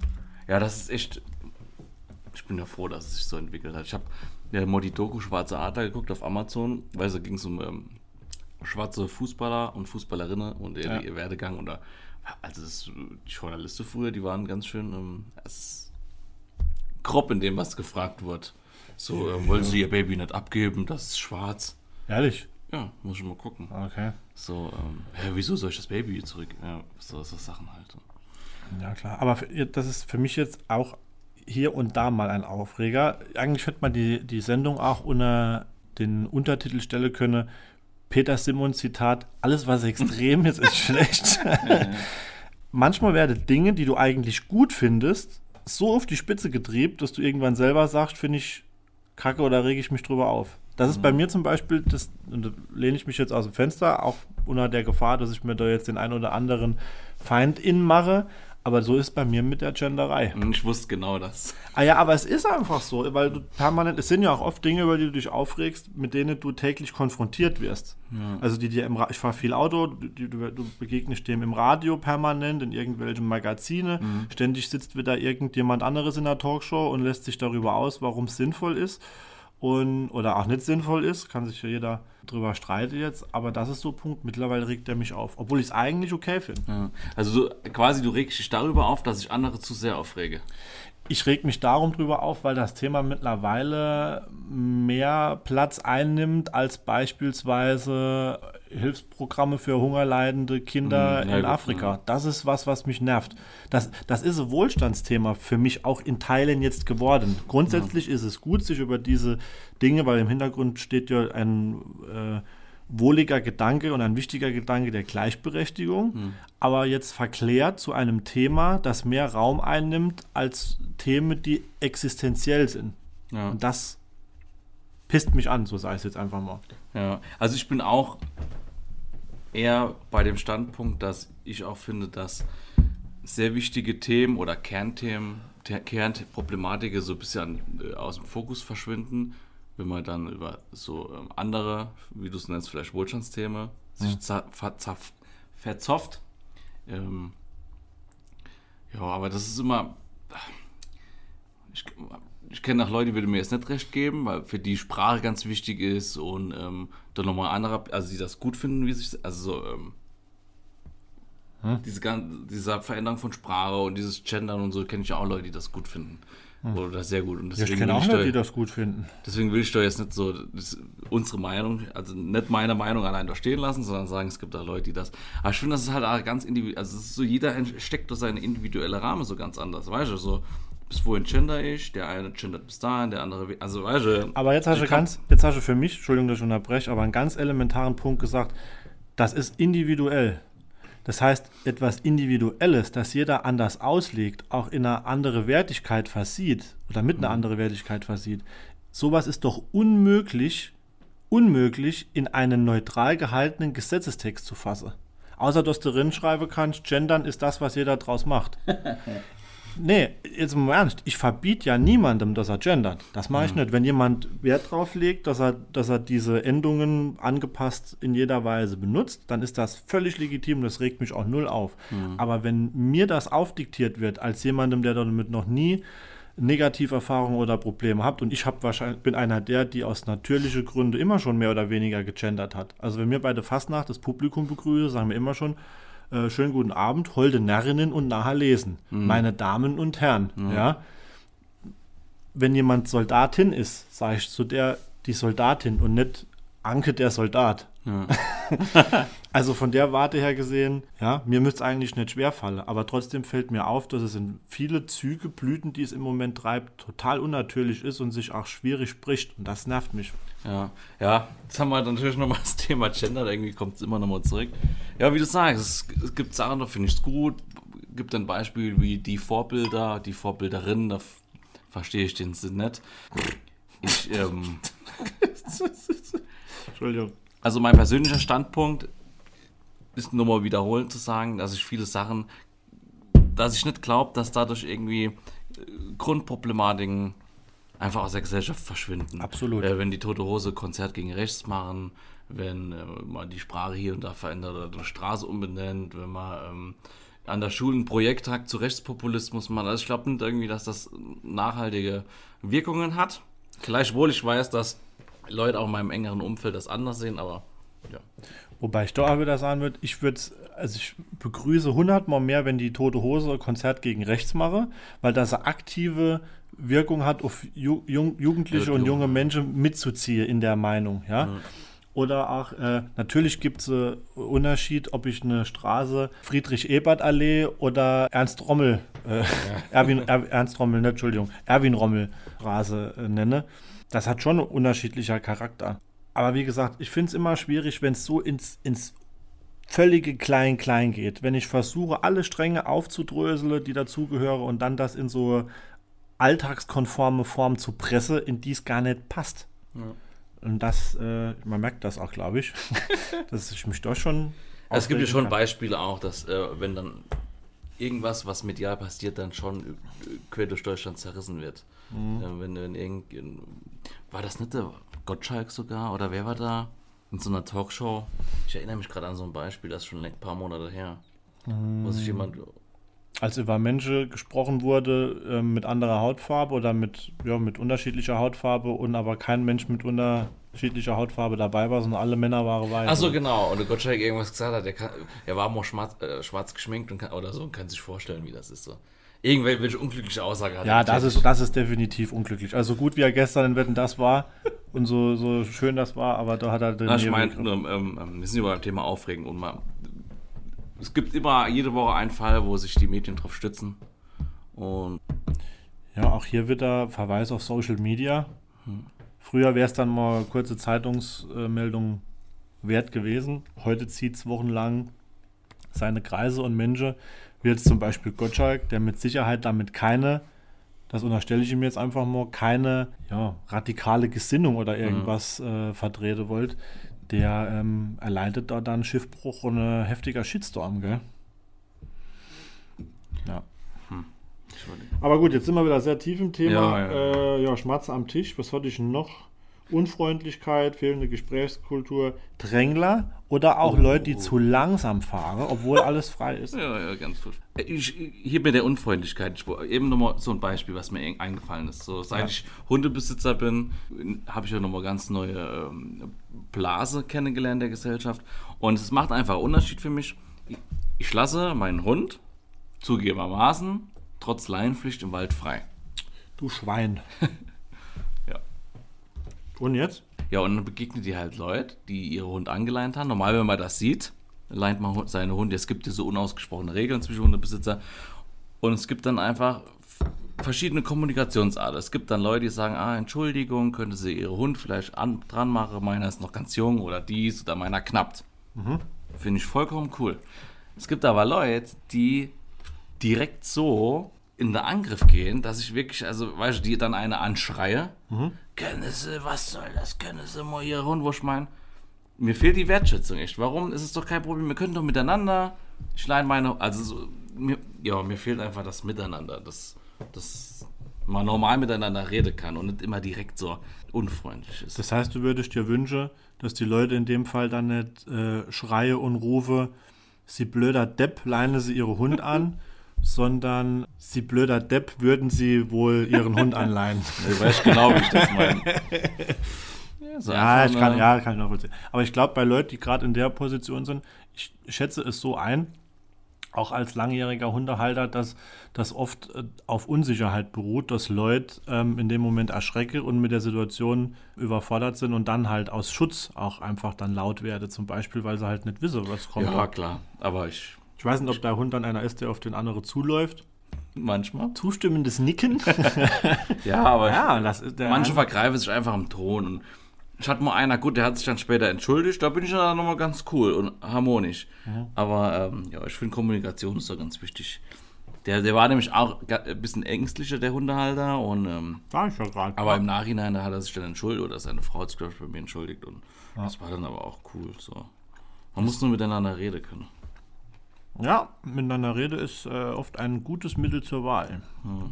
ja, das ist echt. Ich bin ja froh, dass es sich so entwickelt hat. Ich habe ja mal die Doku Schwarze Adler geguckt auf Amazon, weil es ging um ähm, schwarze Fußballer und Fußballerinnen und ihr, Ja. ihr Werdegang. Und da, also das, die Journalisten früher, die waren ganz schön ähm, grob in dem, was gefragt wird. So, ähm, wollen sie ihr Baby nicht abgeben, das ist schwarz. Ehrlich? Ja, muss ich mal gucken. Okay. So, ähm, hä, wieso soll ich das Baby zurück? Ja, so, so Sachen halt. Ja, klar. Aber für, das ist für mich jetzt auch hier und da mal ein Aufreger. Eigentlich hätte man die, die Sendung auch unter den Untertitel stellen können. Peter Simon Zitat, alles was extrem ist, ist schlecht. [laughs] Manchmal werden Dinge, die du eigentlich gut findest, so auf die Spitze getrieben, dass du irgendwann selber sagst, finde ich kacke oder rege ich mich drüber auf. Das ist bei mir zum Beispiel, das da lehne ich mich jetzt aus dem Fenster, auch unter der Gefahr, dass ich mir da jetzt den einen oder anderen Feind in mache. Aber so ist bei mir mit der Genderei. Und ich wusste genau das. Ah ja, aber es ist einfach so, weil du permanent, es sind ja auch oft Dinge, über die du dich aufregst, mit denen du täglich konfrontiert wirst. Also die dir im Ra ich fahre viel Auto, du, die, du, du begegnest dem im Radio permanent, in irgendwelchen Magazine. Ständig sitzt wieder irgendjemand anderes in der Talkshow und lässt sich darüber aus, warum es sinnvoll ist. Und, oder auch nicht sinnvoll ist, kann sich jeder drüber streiten jetzt, aber das ist so ein Punkt, mittlerweile regt er mich auf, obwohl ich es eigentlich okay finde. Ja. Also du, quasi, du regst dich darüber auf, dass ich andere zu sehr aufrege. Ich reg mich darum drüber auf, weil das Thema mittlerweile mehr Platz einnimmt als beispielsweise Hilfsprogramme für hungerleidende Kinder ja in gut, Afrika. Das ist was, was mich nervt. Das, das ist ein Wohlstandsthema für mich auch in Teilen jetzt geworden. Grundsätzlich ist es gut, sich über diese Dinge, weil im Hintergrund steht ja ein äh, wohliger Gedanke und ein wichtiger Gedanke der Gleichberechtigung, aber jetzt verklärt zu einem Thema, das mehr Raum einnimmt als Themen, die existenziell sind. Ja. Und das pisst mich an, so sei es jetzt einfach mal. Ja, also ich bin auch eher bei dem Standpunkt, dass ich auch finde, dass sehr wichtige Themen oder Kernthemen, Te- Kernproblematik so ein bisschen äh, aus dem Fokus verschwinden, wenn man dann über so ähm, andere, wie du es nennst, vielleicht Wohlstandsthemen, sich verzofft. Ähm, ja, aber das ist immer. Ich, ich kenne auch Leute, die würden mir jetzt nicht recht geben, weil für die Sprache ganz wichtig ist und ähm, dann nochmal andere, also die das gut finden, wie sich, also so, ähm, diese, gan- diese Veränderung von Sprache und dieses Gendern und so, kenne ich ja auch Leute, die das gut finden. Oder das sehr gut. Und Ich deswegen, kenne will auch ich Leute, da, die das gut finden. deswegen will ich da jetzt nicht so unsere Meinung, also nicht meine Meinung allein da stehen lassen, sondern sagen, es gibt da Leute, die das. Aber ich finde, das ist halt auch ganz individuell. Also ist so, jeder steckt durch seine individuelle Rahmen so ganz anders, weißt du? So, bis wohin gender ich, der eine gendert bis dahin, der andere, also weißt du. Aber jetzt hast du ganz, jetzt hast du für mich, Entschuldigung, dass ich unterbreche, aber einen ganz elementaren Punkt gesagt, das ist individuell. Das heißt, etwas Individuelles, das jeder anders auslegt, auch in eine andere Wertigkeit versieht oder mit einer andere Wertigkeit versieht, sowas ist doch unmöglich, unmöglich in einen neutral gehaltenen Gesetzestext zu fassen. Außer dass du drin schreiben kannst, gendern ist das, was jeder draus macht. [laughs] Nee, jetzt mal ernst, ich verbiete ja niemandem, dass er gendert. Das mache ich nicht. Wenn jemand Wert drauf legt, dass er, dass er diese Endungen angepasst in jeder Weise benutzt, dann ist das völlig legitim, das regt mich auch null auf. Aber wenn mir das aufdiktiert wird, als jemandem, der damit noch nie Negativerfahrungen oder Probleme hat, und ich hab wahrscheinlich, bin einer der, die aus natürlichen Gründen immer schon mehr oder weniger gegendert hat. Also wenn wir bei der Fastnacht das Publikum begrüßen, sagen wir immer schon, äh, schönen guten Abend, holde Närrinnen und nachher lesen. Meine Damen und Herren, ja. Wenn jemand Soldatin ist, sage ich zu der die Soldatin und nicht Anke der Soldat. [laughs] also von der Warte her gesehen, ja, mir müsste es eigentlich nicht schwerfallen, aber trotzdem fällt mir auf, dass es in viele Züge, Blüten, die es im Moment treibt, total unnatürlich ist und sich auch schwierig spricht und das nervt mich. Ja, ja, jetzt haben wir natürlich nochmal das Thema Gender, irgendwie kommt es immer nochmal zurück. Ja, wie du sagst, es, es gibt Sachen, da finde ich es gut. Gibt ein Beispiel wie die Vorbilder, die Vorbilderinnen, da verstehe ich den Sinn nicht. Ich, ähm, [laughs] Entschuldigung. Also mein persönlicher Standpunkt ist nur mal wiederholen zu sagen, dass ich viele Sachen, dass ich nicht glaube, dass dadurch irgendwie äh, Grundproblematiken einfach aus der Gesellschaft verschwinden. Absolut. Äh, wenn die Tote Hose Konzert gegen rechts machen, wenn äh, man die Sprache hier und da verändert oder eine Straße umbenennt, wenn man ähm, an der Schule ein Projekt hat zu Rechtspopulismus macht. Also ich glaube nicht irgendwie, dass das nachhaltige Wirkungen hat. Gleichwohl ich weiß, dass Leute auch in meinem engeren Umfeld das anders sehen, aber ja. Wobei ich doch auch wieder sagen würde, ich würde also ich begrüße hundertmal mehr, wenn die Tote Hose Konzert gegen rechts mache, weil das eine aktive Wirkung hat, auf Ju Jung Jugendliche Ja, und jung. junge Menschen mitzuziehen in der Meinung, ja. Oder auch, äh, natürlich gibt es einen Unterschied, ob ich eine Straße Friedrich-Ebert-Allee oder Ernst Rommel, äh, Erwin, er, Ernst Rommel, ne, Entschuldigung, Erwin Rommel Straße äh, nenne. Das hat schon unterschiedlicher Charakter. Aber wie gesagt, ich finde es immer schwierig, wenn es so ins, ins völlige Klein-Klein geht. Wenn ich versuche, alle Stränge aufzudröseln, die dazugehören und dann das in so alltagskonforme Form zu presse, in die es gar nicht passt. Und das, äh, man merkt das auch, glaube ich, [laughs] dass ich mich doch schon. Es gibt ja schon kann. Beispiele auch, dass äh, wenn dann irgendwas, was medial passiert, dann schon äh, quer durch Deutschland zerrissen wird. Mhm. Äh, wenn, wenn irgend, war das nicht der Gottschalk sogar oder wer war da in so einer Talkshow? Ich erinnere mich gerade an so ein Beispiel, das ist schon ein paar Monate her, wo sich jemand Als über Menschen gesprochen wurde äh, mit anderer Hautfarbe oder mit, ja, mit unterschiedlicher Hautfarbe und aber kein Mensch mit unterschiedlicher Hautfarbe dabei war, sondern alle Männer waren weiß. Ach so, genau. Und der Gottschalk irgendwas gesagt hat, der kann, er war mal schwarz, äh, schwarz geschminkt und kann, oder so und kann sich vorstellen, wie das ist so. irgendwelche unglückliche Aussage hat. Ja, er das ist, das ist definitiv unglücklich. Also gut, wie er gestern in Wetten das war [laughs] und so, so schön das war, aber da hat er den Ja, ich meine, ähm, ähm, wir sind über beim Thema Aufregen und mal. Es gibt immer jede Woche einen Fall, wo sich die Medien drauf stützen. Und Ja, auch hier wieder Verweis auf Social Media. Früher wäre es dann mal kurze Zeitungsmeldung wert gewesen. Heute zieht es wochenlang seine Kreise und Menschen, wie jetzt zum Beispiel Gottschalk, der mit Sicherheit damit keine, das unterstelle ich ihm jetzt einfach mal, keine ja, radikale Gesinnung oder irgendwas äh, vertreten wollt. Der ähm, erleidet da dann Schiffbruch und ein heftiger Shitstorm, gell? Ja. Aber gut, jetzt sind wir wieder sehr tief im Thema. Ja, Ja. Äh, ja Schmatze am Tisch. Was hatte ich noch? Unfreundlichkeit, fehlende Gesprächskultur, Drängler oder auch Oh. Leute, die zu langsam fahren, obwohl alles frei ist. [laughs] Ja, ja, ganz gut. Ich, hier mit der Unfreundlichkeit, ich, eben nochmal so ein Beispiel, was mir eingefallen ist. So, seit Ja. ich Hundebesitzer bin, habe ich ja nochmal ganz neue ähm, Blase kennengelernt der Gesellschaft. Und es macht einfach einen Unterschied für mich. Ich, lasse meinen Hund zugegebenermaßen trotz Leinenpflicht im Wald frei. Du Schwein. [laughs] Und jetzt? Ja, und dann begegnet ihr halt Leute, die ihre Hund angeleint haben. Normal, wenn man das sieht, leint man seine Hunde. Es gibt so unausgesprochene Regeln zwischen Hundebesitzer. Und es gibt dann einfach verschiedene Kommunikationsarten. Es gibt dann Leute, die sagen, ah, Entschuldigung, könnte sie ihre Hund vielleicht an, dran machen, meiner ist noch ganz jung oder dies oder meiner knappt. Finde ich vollkommen cool. Es gibt aber Leute, die direkt so in den Angriff gehen, dass ich wirklich, also, weißt du, die dann eine anschreie. Können sie, was soll das? Können sie mal ihre Hund, wo ich mein? Mir fehlt die Wertschätzung echt. Warum ist es doch kein Problem? Wir können doch miteinander. Ich leine meine, also, so, mir, ja, mir fehlt einfach das Miteinander, dass, dass man normal miteinander reden kann und nicht immer direkt so unfreundlich ist. Das heißt, du würdest dir wünschen, dass die Leute in dem Fall dann nicht äh, schreie und rufe, sie blöder Depp, leine sie ihre Hund an, [laughs] sondern sie blöder Depp, würden sie wohl ihren Hund anleihen. [laughs] Ich weiß genau, wie ich das meine. [laughs] Ja, so Ja, ich kann, eine- ja, kann ich nachvollziehen. Aber ich glaube, bei Leuten, die gerade in der Position sind, ich schätze es so ein, auch als langjähriger Hundehalter, dass das oft äh, auf Unsicherheit beruht, dass Leute ähm, in dem Moment erschrecke und mit der Situation überfordert sind und dann halt aus Schutz auch einfach dann laut werde, zum Beispiel, weil sie halt nicht wissen, was kommt. Ja, klar. Aber ich Ich weiß nicht, ob der Hund dann einer ist, der auf den anderen zuläuft. manchmal. Zustimmendes Nicken. [laughs] Ja, aber ja, das ist der. manche vergreifen sich einfach im Ton. Und ich hatte mal einer, gut, der hat sich dann später entschuldigt, da bin ich dann nochmal ganz cool und harmonisch. Aber ähm, ja, ich finde Kommunikation ist da ganz wichtig. Der, der war nämlich auch ein bisschen ängstlicher, der Hundehalter. Und, ähm, Sag ich ja gerade. aber im Nachhinein, da hat er sich dann entschuldigt oder seine Frau hat sich, glaube ich, bei mir entschuldigt. Und das war dann aber auch cool. So. Man muss nur miteinander reden können. Ja, miteinander Rede ist äh, oft ein gutes Mittel zur Wahl.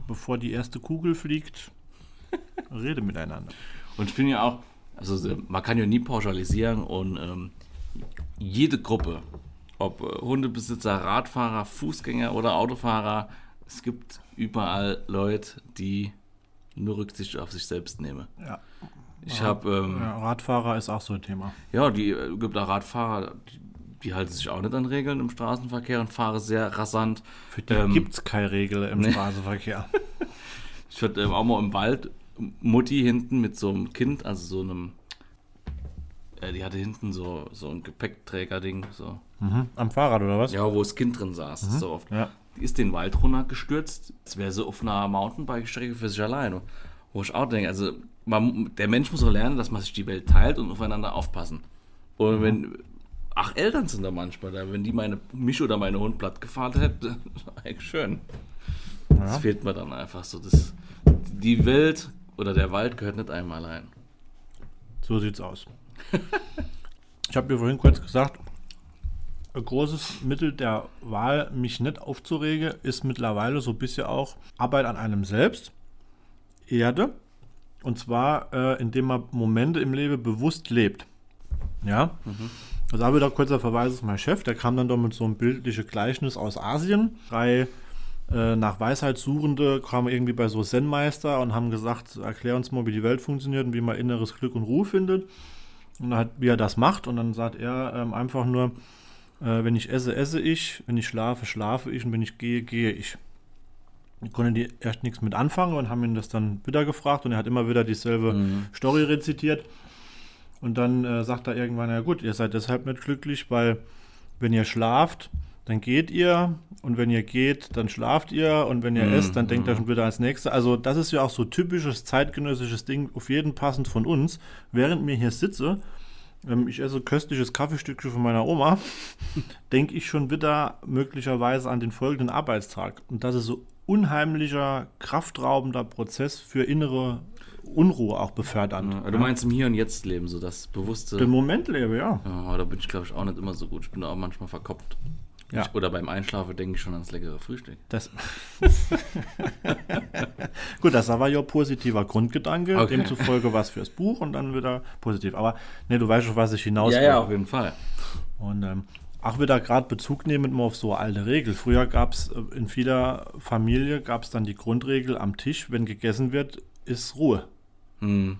Bevor die erste Kugel fliegt, [laughs] rede miteinander. Und ich finde ja auch, also so, man kann ja nie pauschalisieren und ähm, jede Gruppe, ob äh, Hundebesitzer, Radfahrer, Fußgänger oder Autofahrer, es gibt überall Leute, die nur Rücksicht auf sich selbst nehmen. Ja. Ich habe, ähm, Ja, Radfahrer ist auch so ein Thema. ja, die äh, gibt auch Radfahrer, die, die halten sich auch nicht an Regeln im Straßenverkehr und fahren sehr rasant. Für die Ähm, gibt es keine Regel im nee. Straßenverkehr. [laughs] Ich hatte ähm, auch mal im Wald Mutti hinten mit so einem Kind, also so einem, äh, die hatte hinten so, so ein Gepäckträger-Ding, so. mhm. Am Fahrrad oder was? Ja, wo das Kind drin saß, so oft. Ja. Die ist den Wald runtergestürzt, als wäre sie auf einer Mountainbike-Strecke für sich alleine. Wo ich auch denke, also man, der Mensch muss auch lernen, dass man sich die Welt teilt und aufeinander aufpassen. Und wenn, ach, Eltern sind da manchmal da, wenn die meine, mich oder meine Hund platt gefahren hätte, eigentlich [laughs] schön. Das fehlt mir dann einfach so. Das, die Welt oder der Wald gehört nicht einem allein. So sieht's aus. ich habe dir vorhin kurz gesagt, ein großes Mittel der Wahl, mich nicht aufzuregen, ist mittlerweile so ein bisschen auch Arbeit an einem selbst, Erde, und zwar äh, indem man Momente im Leben bewusst lebt. Ja, also habe wieder kurzer Verweis auf meinen Chef, der kam dann doch mit so einem bildlichen Gleichnis aus Asien. Drei äh, nach Weisheit Suchende kamen irgendwie bei so Zen-Meister und haben gesagt, erklär uns mal, wie die Welt funktioniert und wie man inneres Glück und Ruhe findet. Und halt, wie er das macht. Und dann sagt er ähm, einfach nur, äh, wenn ich esse, esse ich, wenn ich schlafe, schlafe ich und wenn ich gehe, gehe ich. konnten die erst nichts mit anfangen und haben ihn das dann wieder gefragt und er hat immer wieder dieselbe Story rezitiert. Und dann äh, sagt er irgendwann, ja gut, ihr seid deshalb nicht glücklich, weil wenn ihr schlaft, dann geht ihr und wenn ihr geht, dann schlaft ihr und wenn ihr esst, dann denkt ihr schon wieder ans nächste. Also das ist ja auch so typisches zeitgenössisches Ding, auf jeden passend von uns. Während mir hier sitze, ähm, ich esse köstliches Kaffeestückchen von meiner Oma, [laughs] denke ich schon wieder möglicherweise an den folgenden Arbeitstag. Und das ist so unheimlicher, kraftraubender Prozess für innere Unruhe auch befördernd. Ja, du meinst im Hier und Jetzt leben, so das bewusste. Den Moment lebe, ja. Aber da bin ich, glaube ich, auch nicht immer so gut. Ich bin auch manchmal verkopft. Ja. Ich, oder beim Einschlafen denke ich schon ans leckere Frühstück. Das [laughs] Gut, das war ja positiver Grundgedanke, Okay. demzufolge was fürs Buch und dann wieder positiv. Aber ne, du weißt schon, was ich hinaus Ja, will. ja, auf jeden Fall. Und ähm, auch wieder gerade Bezug nehmend mal auf so alte Regel. Früher gab es in vieler Familie gab es dann die Grundregel am Tisch, wenn gegessen wird, ist Ruhe. Hm.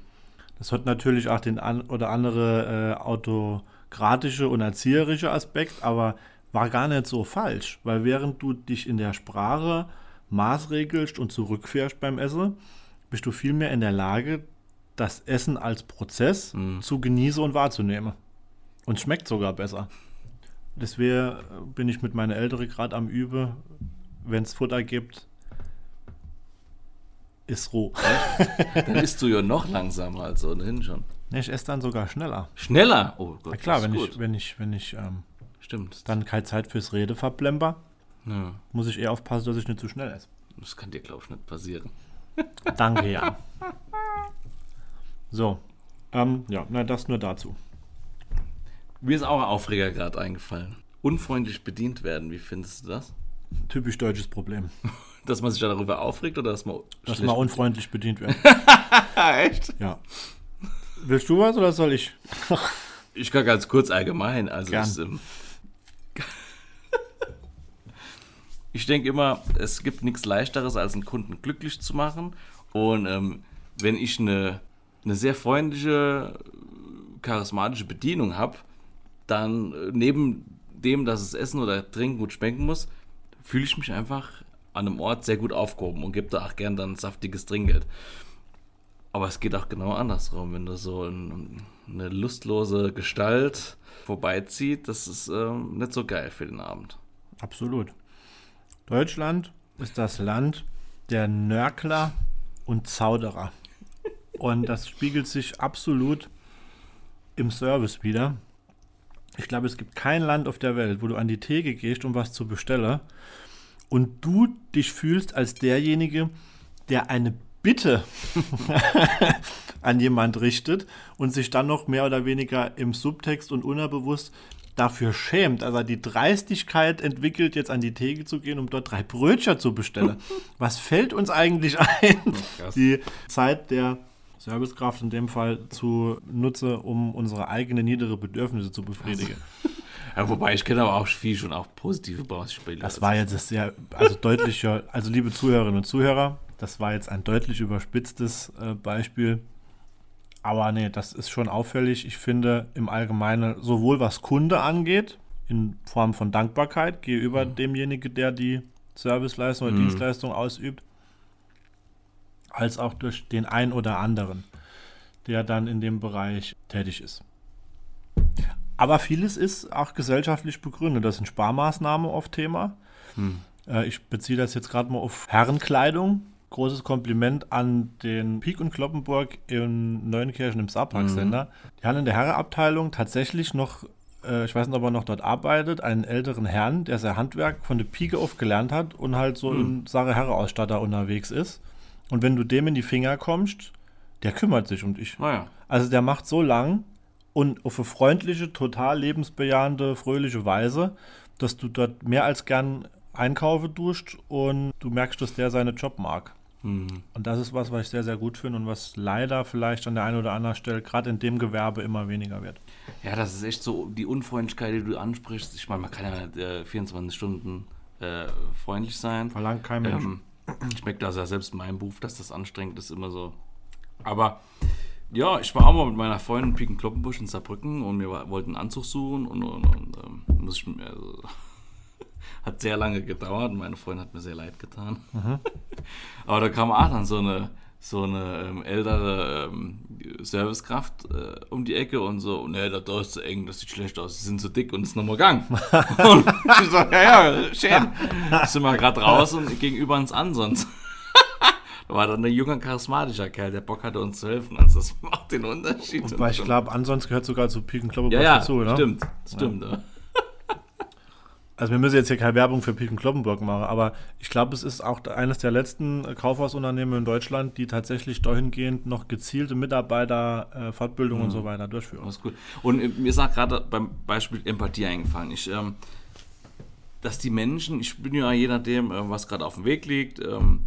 Das hat natürlich auch den an oder andere äh, autokratische und erzieherische Aspekt, aber war gar nicht so falsch, weil während du dich in der Sprache maßregelst und zurückfährst beim Essen, bist du vielmehr in der Lage, das Essen als Prozess zu genießen und wahrzunehmen. Und schmeckt sogar besser. Deswegen äh, bin ich mit meiner Ältere gerade am Übe, wenn es Futter gibt, ist roh. Dann isst du ja noch langsamer als ohnehin schon. Ne, ich esse dann sogar schneller. Schneller? Oh Gott, Na klar, wenn ich, wenn ich, wenn ich ähm, Stimmt. dann keine Zeit fürs Rede verblemper, Ja, muss ich eher aufpassen, dass ich nicht zu schnell esse. das kann dir, glaube ich, nicht passieren. [laughs] Danke, ja. So, ähm, ja, na, das nur dazu. Mir ist auch ein Aufreger gerade eingefallen. Unfreundlich bedient werden, wie findest du das? Typisch deutsches Problem. [laughs] Dass man sich darüber aufregt oder dass man. Dass man unfreundlich bedient wird. [laughs] Echt? Ja. Willst du was oder soll ich? [laughs] Ich kann ganz kurz allgemein. Also es, ähm, [laughs] ich denke immer, es gibt nichts leichteres, als einen Kunden glücklich zu machen. Und ähm, wenn ich eine, eine sehr freundliche, charismatische Bedienung habe, dann äh, neben dem, dass es Essen oder Trinken gut schmecken muss, fühle ich mich einfach an einem Ort sehr gut aufgehoben und gebe da auch gern dann saftiges Trinkgeld. Aber es geht auch genau andersrum, wenn du so ein, eine lustlose Gestalt vorbeizieht, das ist ähm, nicht so geil für den Abend. Absolut. Deutschland ist das Land der Nörgler und Zauderer. Und das spiegelt sich absolut im Service wieder. Ich glaube, es gibt kein Land auf der Welt, wo du an die Theke gehst, um was zu bestellen und du dich fühlst als derjenige, der eine Bitte [laughs] an jemand richtet und sich dann noch mehr oder weniger im Subtext und unterbewusst dafür schämt, also die Dreistigkeit entwickelt, jetzt an die Theke zu gehen, um dort drei Brötchen zu bestellen. [laughs] Was fällt uns eigentlich ein, krass. die Zeit der Servicekraft in dem Fall zu nutze, um unsere eigenen niedere Bedürfnisse zu befriedigen? [laughs] Ja, wobei ich kenne aber auch viel schon auch positive Beispiele. Das war jetzt sehr, also deutlicher, also liebe Zuhörerinnen und Zuhörer, das war jetzt ein deutlich überspitztes äh, Beispiel. Aber nee, das ist schon auffällig. Ich finde im Allgemeinen, sowohl was Kunde angeht, in Form von Dankbarkeit gegenüber demjenigen, der die Serviceleistung oder Dienstleistung ausübt, als auch durch den ein oder anderen, der dann in dem Bereich tätig ist. Aber vieles ist auch gesellschaftlich begründet. Das sind Sparmaßnahmen oft Thema. Äh, ich beziehe das jetzt gerade mal auf Herrenkleidung. Großes Kompliment an den Pik und Kloppenburg in Neuenkirchen im Saarpark-Sender. Die haben in der Herrenabteilung tatsächlich noch, äh, ich weiß nicht, ob er noch dort arbeitet, einen älteren Herrn, der sein Handwerk von der Pike auf gelernt hat und halt so in Sache Herreausstatter unterwegs ist. Und wenn du dem in die Finger kommst, der kümmert sich um dich. Naja, Also der macht so lang und auf eine freundliche, total lebensbejahende, fröhliche Weise, dass du dort mehr als gern einkaufen tust und du merkst, dass der seinen Job mag. Und das ist was, was ich sehr, sehr gut finde und was leider vielleicht an der einen oder anderen Stelle gerade in dem Gewerbe immer weniger wird. ja, das ist echt so die Unfreundlichkeit, die du ansprichst. Ich meine, man kann ja nicht äh, 24 Stunden äh, freundlich sein. Verlangt kein Mensch. Ähm, ich merke das ja selbst in meinem Beruf, dass das anstrengend ist, immer so. Aber ja, ich war auch mal mit meiner Freundin Piken Kloppenbusch in Saarbrücken und wir wollten einen Anzug suchen und, und, und ähm, muss ich mir, also, [laughs] Hat sehr lange gedauert und meine Freundin hat mir sehr leid getan. [laughs] Aber da kam auch dann so eine, so eine ähm, ältere ähm, Servicekraft äh, um die Ecke und so, ne, da ist zu eng, das sieht schlecht aus, sie sind zu dick und ist nochmal gang. [laughs] und ich so, ja, ja, schön. Sind wir gerade raus und gegenüber uns an sonst. War dann ein junger, charismatischer Kerl, der Bock hatte uns zu helfen. Also das [laughs] macht den Unterschied. Weil ich glaube, ansonsten gehört sogar zu Piken Kloppenburg ja, ja, dazu, ne? stimmt, stimmt. Ja. Also wir müssen jetzt hier keine Werbung für Piken Kloppenburg machen, aber ich glaube, es ist auch eines der letzten äh, Kaufhausunternehmen in Deutschland, die tatsächlich dahingehend noch gezielte Mitarbeiter, äh, Fortbildung und so weiter durchführen. Das ist gut. Und äh, mir ist auch gerade beim Beispiel Empathie eingefallen. Ich, ähm, dass die Menschen, ich bin ja je nachdem, was gerade auf dem Weg liegt, ähm,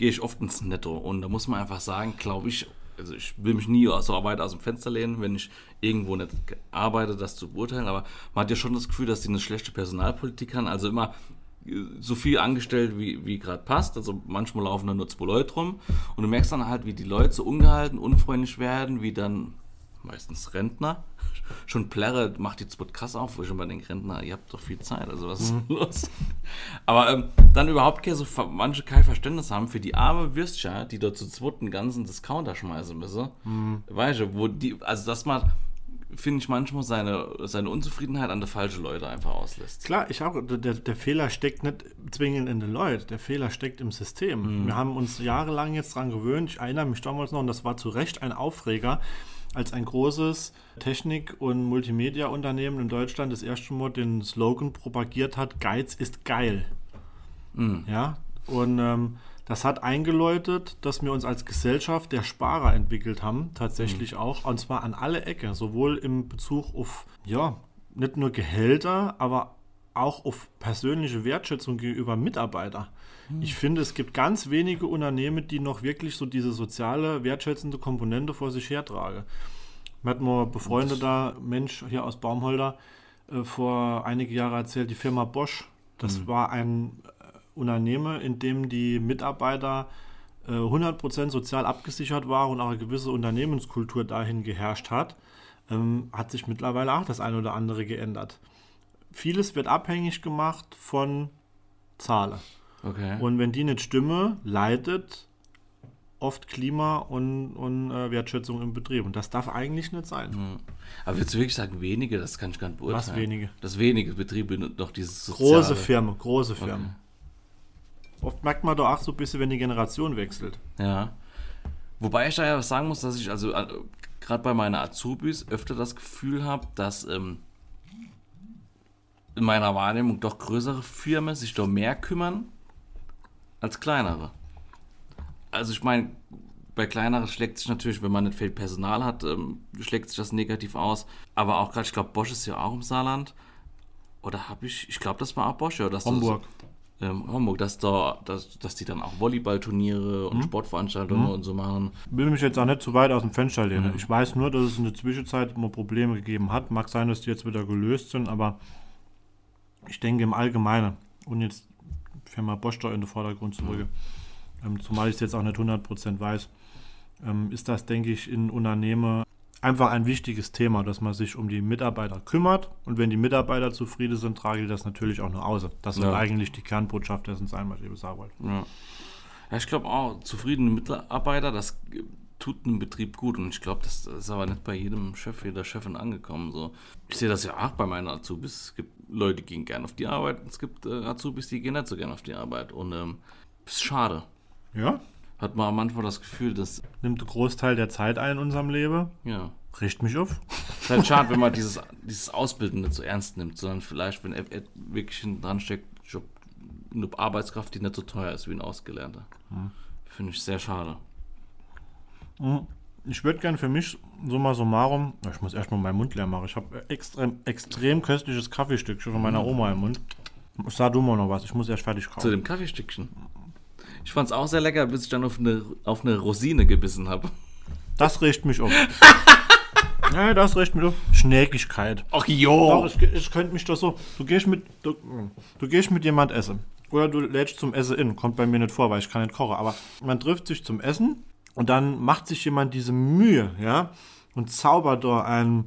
gehe ich oft ins Netto. Und da muss man einfach sagen, glaube ich, also ich will mich nie so weit aus dem Fenster lehnen, wenn ich irgendwo nicht arbeite, das zu beurteilen, aber man hat ja schon das Gefühl, dass die eine schlechte Personalpolitik haben. Also immer äh, so viel angestellt, wie, wie gerade passt. Also manchmal laufen da nur zwei Leute rum. Und du merkst dann halt, wie die Leute so ungehalten, unfreundlich werden, wie dann meistens Rentner [laughs] schon plärre, macht wird krass auf, wo ich schon bei den Rentner, ihr habt doch viel Zeit, also was ist [laughs] los? Aber ähm, dann überhaupt keine, so manche kein Verständnis haben für die arme Würstchen, die dort zu zweit einen ganzen Discounter schmeißen müssen. Weißt du, wo die, also dass man, finde ich, manchmal seine, seine Unzufriedenheit an die falsche Leute einfach auslässt. Klar, ich auch. Der, der Fehler steckt nicht zwingend in den Leuten, der Fehler steckt im System. Wir haben uns jahrelang jetzt dran gewöhnt. Ich erinnere mich damals noch, und das war zu Recht ein Aufreger, als ein großes Technik- und Multimedia-Unternehmen in Deutschland das erste Mal den Slogan propagiert hat: Geiz ist geil. Ja, und ähm, das hat eingeläutet, dass wir uns als Gesellschaft der Sparer entwickelt haben, tatsächlich auch, und zwar an alle Ecke, sowohl im Bezug auf, ja, nicht nur Gehälter, aber auch auf persönliche Wertschätzung gegenüber Mitarbeitern. Ich finde, es gibt ganz wenige Unternehmen, die noch wirklich so diese soziale, wertschätzende Komponente vor sich hertragen. Mir hat mal ein befreundeter Mensch hier aus Baumholder äh, vor einige Jahre erzählt, die Firma Bosch. Das war ein äh, Unternehmen, in dem die Mitarbeiter äh, 100% sozial abgesichert waren und auch eine gewisse Unternehmenskultur dahin geherrscht hat. Ähm, hat sich mittlerweile auch das eine oder andere geändert. Vieles wird abhängig gemacht von Zahlen. Okay. Und wenn die nicht stimme, leidet oft Klima und, und äh, Wertschätzung im Betrieb. Und das darf eigentlich nicht sein. Aber würdest du wirklich sagen, wenige, das kann ich gar nicht beurteilen. Was wenige? Dass wenige Betriebe noch dieses Große soziale- Firmen, große Firmen. Oft merkt man doch auch so ein bisschen, wenn die Generation wechselt. Ja. Wobei ich da ja sagen muss, dass ich also gerade bei meinen Azubis öfter das Gefühl habe, dass ähm, in meiner Wahrnehmung doch größere Firmen sich doch mehr kümmern als kleinere. Also ich meine, bei kleineren schlägt sich natürlich, wenn man nicht viel Personal hat, ähm, schlägt sich das negativ aus. Aber auch gerade, ich glaube, Bosch ist ja auch im Saarland. Oder habe ich, ich glaube, das war auch Bosch, ja. Dass das- Homburg. ähm, Homburg, dass, da, dass, dass die dann auch Volleyballturniere und Sportveranstaltungen und so machen. will mich jetzt auch nicht zu weit aus dem Fenster lehnen. Ich weiß nur, dass es in der Zwischenzeit immer Probleme gegeben hat. Mag sein, dass die jetzt wieder gelöst sind, aber ich denke im Allgemeinen und jetzt Firma Bosch da in den Vordergrund zu rücken, ähm, zumal ich es jetzt auch nicht 100% weiß, ähm, ist das, denke ich, in Unternehmen einfach ein wichtiges Thema, dass man sich um die Mitarbeiter kümmert und wenn die Mitarbeiter zufrieden sind, trage ich das natürlich auch nach Außen. Das soll Ja. eigentlich die Kernbotschaft dessen sein, was ich eben sagen wollte. Ja, ja ich glaube auch, zufriedene Mitarbeiter, das tut einem Betrieb gut. Und ich glaube, das ist aber nicht bei jedem Chef, jeder Chefin angekommen. So. Ich sehe das ja auch bei meinen Azubis. Es gibt Leute, gehen gerne auf die Arbeit. Es gibt äh, Azubis, die gehen nicht so gerne auf die Arbeit. Und ähm, ist schade. Ja, Hat man manchmal das Gefühl, dass, nimmt einen Großteil der Zeit ein in unserem Leben. ja, Richt mich auf. ist halt schade, wenn man dieses, dieses Ausbilden nicht so ernst nimmt, sondern vielleicht, wenn er wirklich hinten dran steckt, Job, eine Arbeitskraft, die nicht so teuer ist wie ein Ausgelernter. Finde ich sehr schade. Ich würde gern für mich, summa summarum, ich muss erstmal meinen Mund leer machen. Ich habe extrem, extrem köstliches Kaffeestückchen von meiner Oma im Mund. Sag du mal noch was, ich muss erst fertig Zu kaufen. dem Kaffeestückchen. Ich fand es auch sehr lecker, bis ich dann auf eine, auf eine Rosine gebissen habe. Das riecht mich auf. [laughs] ja, das riecht mich auf. Schnäckigkeit. Ach Doch, jo! ich, ich könnte mich doch so. Du gehst mit. Du, du gehst mit jemand essen. Oder du lädst zum Essen in. Kommt bei mir nicht vor, weil ich kann nicht kochen. Aber man trifft sich zum Essen und dann macht sich jemand diese Mühe, ja, und zaubert da ein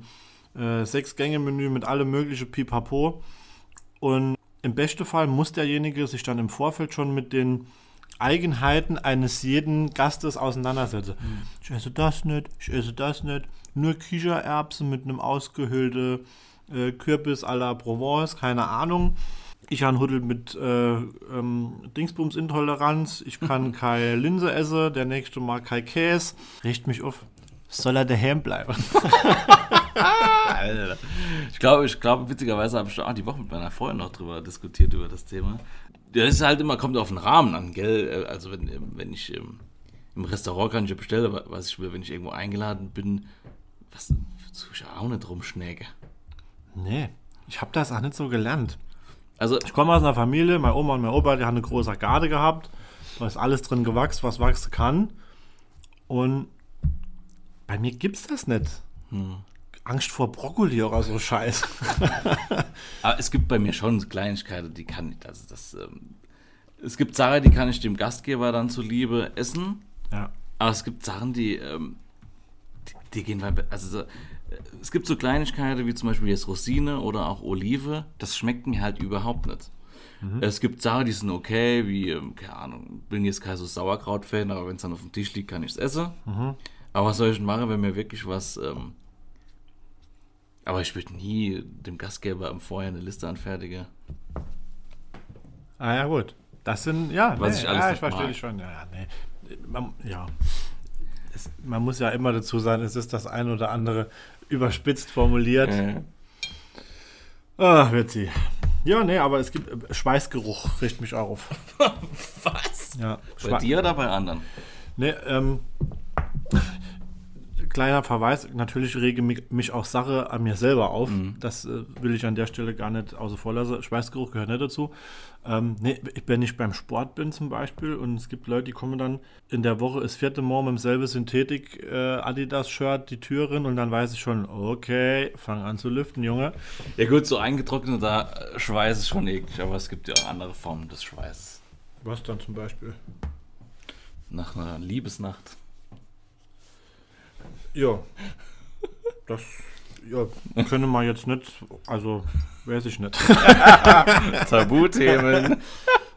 äh, Sechs-Gänge-Menü mit allem möglichen Pipapo. Und im besten Fall muss derjenige sich dann im Vorfeld schon mit den Eigenheiten eines jeden Gastes auseinandersetzen. Ich esse das nicht, ich esse das nicht. Nur Kichererbsen mit einem ausgehöhlte äh, Kürbis à la Provence, keine Ahnung. Ich habe Huddel mit äh, ähm, Dingsbums-Intoleranz. Ich kann keine Linse essen, der nächste mal kein Käse. Richt mich auf. Soll er daheim bleiben? [laughs] Ich glaube, ich glaube, witzigerweise habe ich auch die Woche mit meiner Freundin noch drüber diskutiert, über das Thema. Das ist halt immer, kommt auf den Rahmen an, gell? Also wenn, wenn ich ähm, im Restaurant kann ich ja bestellen, was ich will, wenn ich irgendwo eingeladen bin, was tue ich auch nicht rumschnäge. Nee, ich habe das auch nicht so gelernt. Also, Ich komme aus einer Familie, meine Oma und mein Opa, die haben eine große Garde gehabt. Da ist alles drin gewachsen, was wachsen kann. Und bei mir gibt's das nicht. Angst vor Brokkoli oder so Scheiß. [laughs] aber es gibt bei mir schon Kleinigkeiten, die kann ich, also das, ähm, es gibt Sachen, die kann ich dem Gastgeber dann zuliebe essen. ja. Aber es gibt Sachen, die, ähm, die, die gehen bei, also so, es gibt so Kleinigkeiten wie zum Beispiel jetzt Rosine oder auch Olive, das schmeckt mir halt überhaupt nicht. Es gibt Sachen, die sind okay, wie, ähm, keine Ahnung, bin jetzt kein so Sauerkraut-Fan, aber wenn es dann auf dem Tisch liegt, kann ich es essen. Aber was soll ich denn machen, wenn mir wirklich was, ähm, aber ich würde nie dem Gastgeber im Vorher eine Liste anfertigen. Ah ja, gut. Das sind, ja, Was nee, ich alles ja, ich verstehe dich schon. Ja, nee. Ja. Es, man muss ja immer dazu sagen, es ist das ein oder andere überspitzt formuliert. Äh, Ah, wird sie. Ja, nee, aber es gibt äh, Schweißgeruch, riecht mich auch auf. [laughs] was? Ja, Bei Schwe- dir oder bei anderen? Nee, ähm, kleiner Verweis, natürlich rege mich, auch Sache an mir selber auf. Das äh, will ich an der Stelle gar nicht außer vor lassen. Schweißgeruch gehört nicht dazu. Ähm, nee, ich- wenn ich beim Sport bin zum Beispiel und es gibt Leute, die kommen dann in der Woche ist vierte Mal mit demselben Synthetik äh, die Türen und dann weiß ich schon, okay, fang an zu lüften, Junge. Ja gut, so eingetrockneter Schweiß ist schon eklig, aber es gibt ja auch andere Formen des Schweißes. Was dann zum Beispiel? Nach einer Liebesnacht. Ja. Das ja, können wir jetzt nicht, also weiß ich nicht. [laughs] Tabuthemen.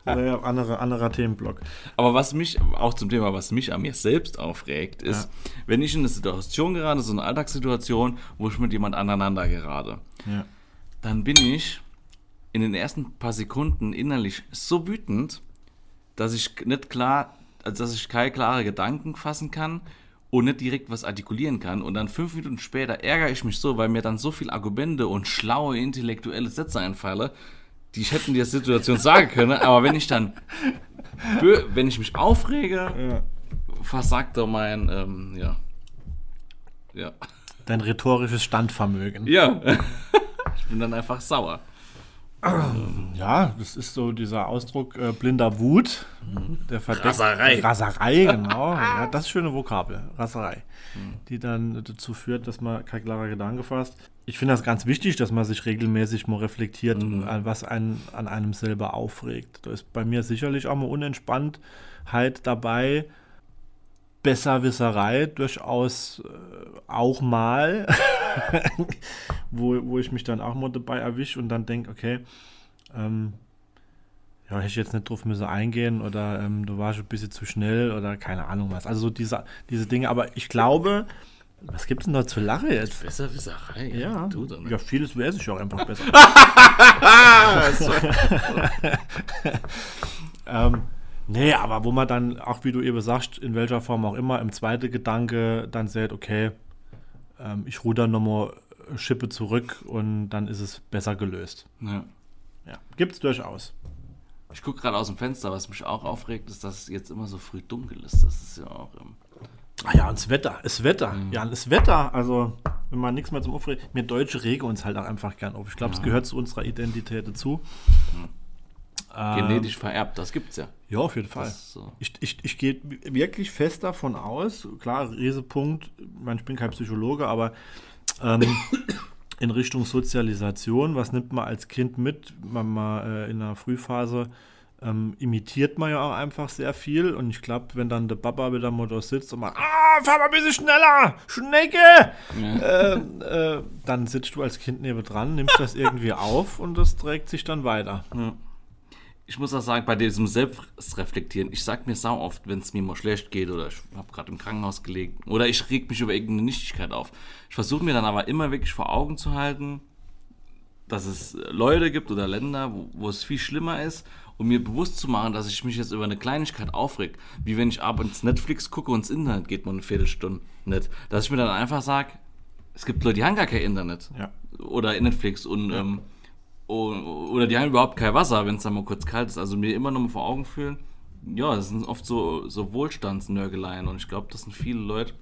Naja, andere, anderer Themenblock. Aber was mich, auch zum Thema, was mich an mir selbst aufregt, ist, wenn ich in eine Situation gerate, so eine Alltagssituation, wo ich mit jemand aneinander gerate, Ja. dann bin ich in den ersten paar Sekunden innerlich so wütend, dass ich nicht klar, also dass ich keine klare Gedanken fassen kann und nicht direkt was artikulieren kann. Und dann fünf Minuten später ärgere ich mich so, weil mir dann so viel Argumente und schlaue intellektuelle Sätze einfallen, die ich hätte in der Situation sagen können. Aber wenn ich dann, wenn ich mich aufrege, Ja. versagt doch mein, ähm, ja. Ja. Dein rhetorisches Standvermögen. Ja. [laughs] Ich bin dann einfach sauer. Ja, das ist so dieser Ausdruck äh, blinder Wut. Der verdeckt, Raserei. Raserei, genau. [laughs] ja, das ist schöne Vokabel. Raserei. Die dann dazu führt, dass man kein klarer Gedanke fasst. Ich finde das ganz wichtig, dass man sich regelmäßig mal reflektiert, an was einen an einem selber aufregt. Da ist bei mir sicherlich auch mal Unentspanntheit dabei. Besserwisserei durchaus äh, auch mal, [laughs] wo, wo ich mich dann auch mal dabei erwische und dann denke, okay, ähm, ja, hätte ich jetzt nicht drauf müssen eingehen oder ähm, du warst ein bisschen zu schnell oder keine Ahnung was. Also so diese, diese Dinge, aber ich glaube, was gibt's denn da zu lachen jetzt? Besserwisserei. Ja, Du doch nicht. ja vieles wäre sich auch einfach besser. [laughs] [laughs] ähm, nee, aber wo man dann, auch wie du eben sagst, in welcher Form auch immer, im zweiten Gedanke dann sagt, okay, ähm, ich ruder nochmal Schippe zurück und dann ist es besser gelöst. Ja. Ja, gibt's durchaus. Ich gucke gerade aus dem Fenster, was mich auch aufregt, ist, dass es jetzt immer so früh dunkel ist. Das ist ja auch. Ähm, Ah ja, und das Wetter, das Wetter. Ja, und das Wetter, also wenn man nichts mehr zum Aufregen, wir Deutsche regen uns halt auch einfach gern auf. Ich glaube, es gehört zu unserer Identität dazu. Ähm, genetisch vererbt, das gibt's ja. Ja, auf jeden Fall. So. Ich, ich, ich gehe wirklich fest davon aus, klar, Resepunkt, ich, bin kein Psychologe, aber ähm, [coughs] in Richtung Sozialisation, was nimmt man als Kind mit, wenn man äh, in der Frühphase äh, ähm, imitiert man ja auch einfach sehr viel. Und ich glaube, wenn dann der Papa mit der Motor sitzt und macht, ah, fahr mal ein bisschen schneller, Schnecke! Ja. Äh, äh, dann sitzt du als Kind neben dran, nimmst das [laughs] irgendwie auf und das trägt sich dann weiter. Ja. Ich muss auch sagen, bei diesem Selbstreflektieren, ich sag mir sau oft, wenn es mir mal schlecht geht oder ich habe gerade im Krankenhaus gelegen oder ich reg mich über irgendeine Nichtigkeit auf. Ich versuche mir dann aber immer wirklich vor Augen zu halten, dass es Leute gibt oder Länder, wo, wo es viel schlimmer ist und mir bewusst zu machen, dass ich mich jetzt über eine Kleinigkeit aufreg, wie wenn ich abends Netflix gucke und ins Internet geht man eine Viertelstunde nicht. Dass ich mir dann einfach sage, es gibt Leute, die haben gar kein Internet. Ja. Oder Netflix und, ja. ähm, oder die haben überhaupt kein Wasser, wenn es dann mal kurz kalt ist. Also mir immer noch mal vor Augen fühlen, ja, das sind oft so, so Wohlstandsnörgeleien und ich glaube, das sind viele Leute,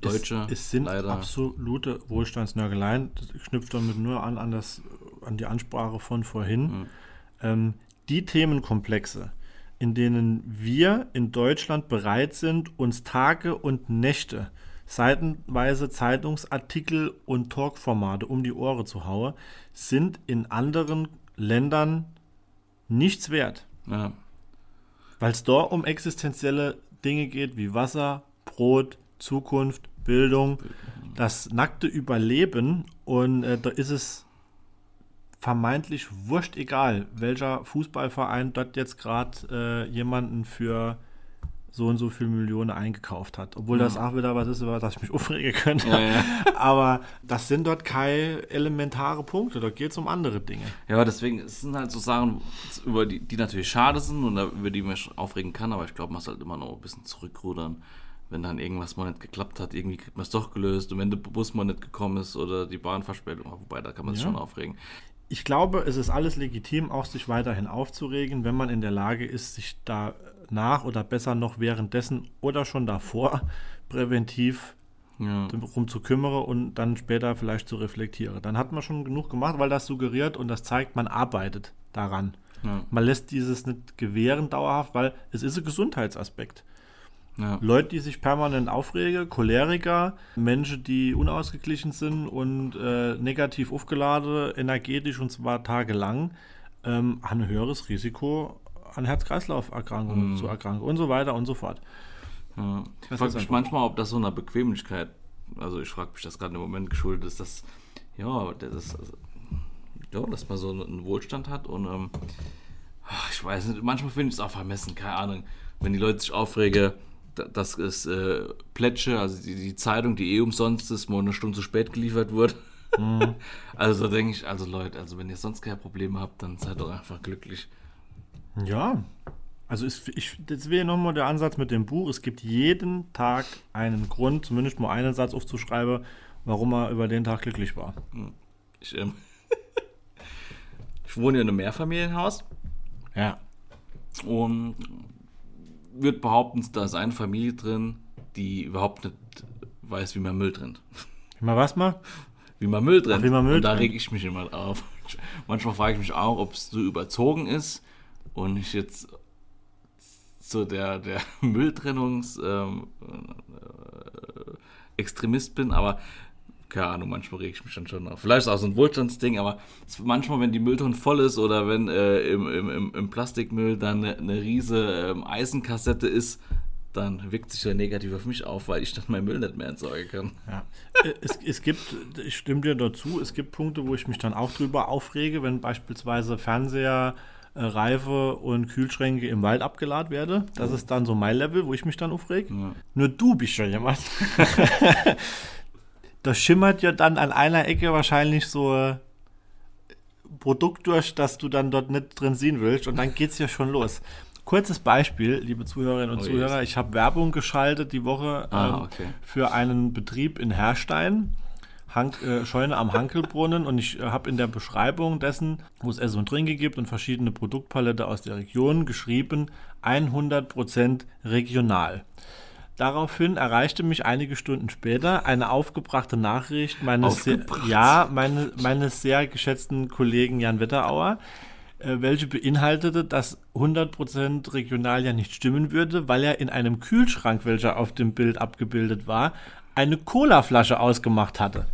Deutsche, es, es sind leider. absolute Wohlstandsnörgeleien. Das knüpft damit nur an, an, das, an die Ansprache von vorhin. Mhm. Ähm, die Themenkomplexe, in denen wir in Deutschland bereit sind, uns Tage und Nächte, seitenweise Zeitungsartikel und Talkformate um die Ohren zu hauen, sind in anderen Ländern nichts wert. Ja. Weil es dort um existenzielle Dinge geht wie Wasser, Brot, Zukunft, Bildung, das nackte Überleben. Und äh, da ist es vermeintlich wurscht egal, welcher Fußballverein dort jetzt gerade äh, jemanden für so und so viele Millionen eingekauft hat. Obwohl ja. das auch wieder was ist, über das ich mich [laughs] aufregen könnte. Ja, ja. Aber das sind dort keine elementare Punkte, dort geht es um andere Dinge. Ja, deswegen es sind halt so Sachen, über die, die natürlich schade sind und über die man aufregen kann, aber ich glaube, man sollte immer noch ein bisschen zurückrudern wenn dann irgendwas mal nicht geklappt hat, irgendwie kriegt man es doch gelöst und wenn der Bus mal nicht gekommen ist oder die Bahnverspätung, wobei da kann man sich schon aufregen ich glaube, es ist alles legitim, auch sich weiterhin aufzuregen, wenn man in der Lage ist, sich danach oder besser noch währenddessen oder schon davor [laughs] präventiv ja. darum zu kümmere und dann später vielleicht zu reflektieren. Dann hat man schon genug gemacht, weil das suggeriert und das zeigt, man arbeitet daran. Ja. Man lässt dieses nicht gewähren dauerhaft, weil es ist ein Gesundheitsaspekt. Ja. Leute, die sich permanent aufregen, Choleriker, Menschen, die unausgeglichen sind und äh, negativ aufgeladen, energetisch und zwar tagelang, ähm, haben ein höheres Risiko an Herz-Kreislauf-Erkrankungen mhm. zu erkranken und so weiter und so fort. Ja. Ich frage mich manchmal, ob das so eine Bequemlichkeit, also ich frage mich das gerade im Moment geschuldet ist, dass, ja, das, also, ja, dass man so einen Wohlstand hat und ähm, ich weiß nicht, manchmal finde ich es auch vermessen, keine Ahnung, wenn die Leute sich aufregen, dass es äh, Plätsche, also die, die, Zeitung, die eh umsonst ist, mal eine Stunde zu spät geliefert wurde. Mhm. [laughs] also denke ich, also Leute, also wenn ihr sonst keine Probleme habt, dann seid doch einfach glücklich. Ja, also ist, ich, das wäre nochmal der Ansatz mit dem Buch. Es gibt jeden Tag einen Grund, zumindest mal einen Satz aufzuschreiben, warum er über den Tag glücklich war. Hm. Ich, ähm, [laughs] ich wohne in einem Mehrfamilienhaus. Ja. Und würde behaupten, da ist eine Familie drin, die überhaupt nicht weiß, wie man Müll trennt. Wie man was mal? Wie man Müll trennt. Ach, wie man Müll und da reg ich mich immer auf. Manchmal frage ich mich auch, ob es so überzogen ist und ich jetzt so der, der [laughs] Mülltrennungs ähm, äh, bin, aber keine Ahnung, manchmal reg ich mich dann schon auf. Vielleicht ist auch so ein Wohlstandsding, aber manchmal, wenn die Mülltonne voll ist oder wenn äh, im, im, im, Plastikmüll dann eine, eine riese ähm, Eisenkassette ist, dann wirkt sich ja negativ auf mich auf, weil ich dann meinen Müll nicht mehr entsorgen kann. Ja. Äh, es, es gibt, ich stimme dir dazu, es gibt Punkte, wo ich mich dann auch drüber aufrege, wenn beispielsweise Fernseher, Reife und Kühlschränke im Wald abgeladen werde. Das ist dann so mein Level, wo ich mich dann aufrege. Ja. Nur du bist schon jemand. [laughs] da schimmert ja dann an einer Ecke wahrscheinlich so ein Produkt durch, das du dann dort nicht drin sehen willst und dann geht es ja schon los. Kurzes Beispiel, liebe Zuhörerinnen und oh, Zuhörer, ich habe Werbung geschaltet die Woche ah, ähm, okay. für einen Betrieb in Herstein. Hank, äh, Scheune am Hankelbrunnen und ich äh, habe in der Beschreibung dessen, wo es Essen und Trinke gibt und verschiedene Produktpalette aus der Region geschrieben, 100% regional. Daraufhin erreichte mich einige Stunden später eine aufgebrachte Nachricht meines, sehr, ja, meine, meines sehr geschätzten Kollegen Jan Wetterauer, äh, welche beinhaltete, dass 100% regional ja nicht stimmen würde, weil er in einem Kühlschrank, welcher auf dem Bild abgebildet war, eine Colaflasche ausgemacht hatte.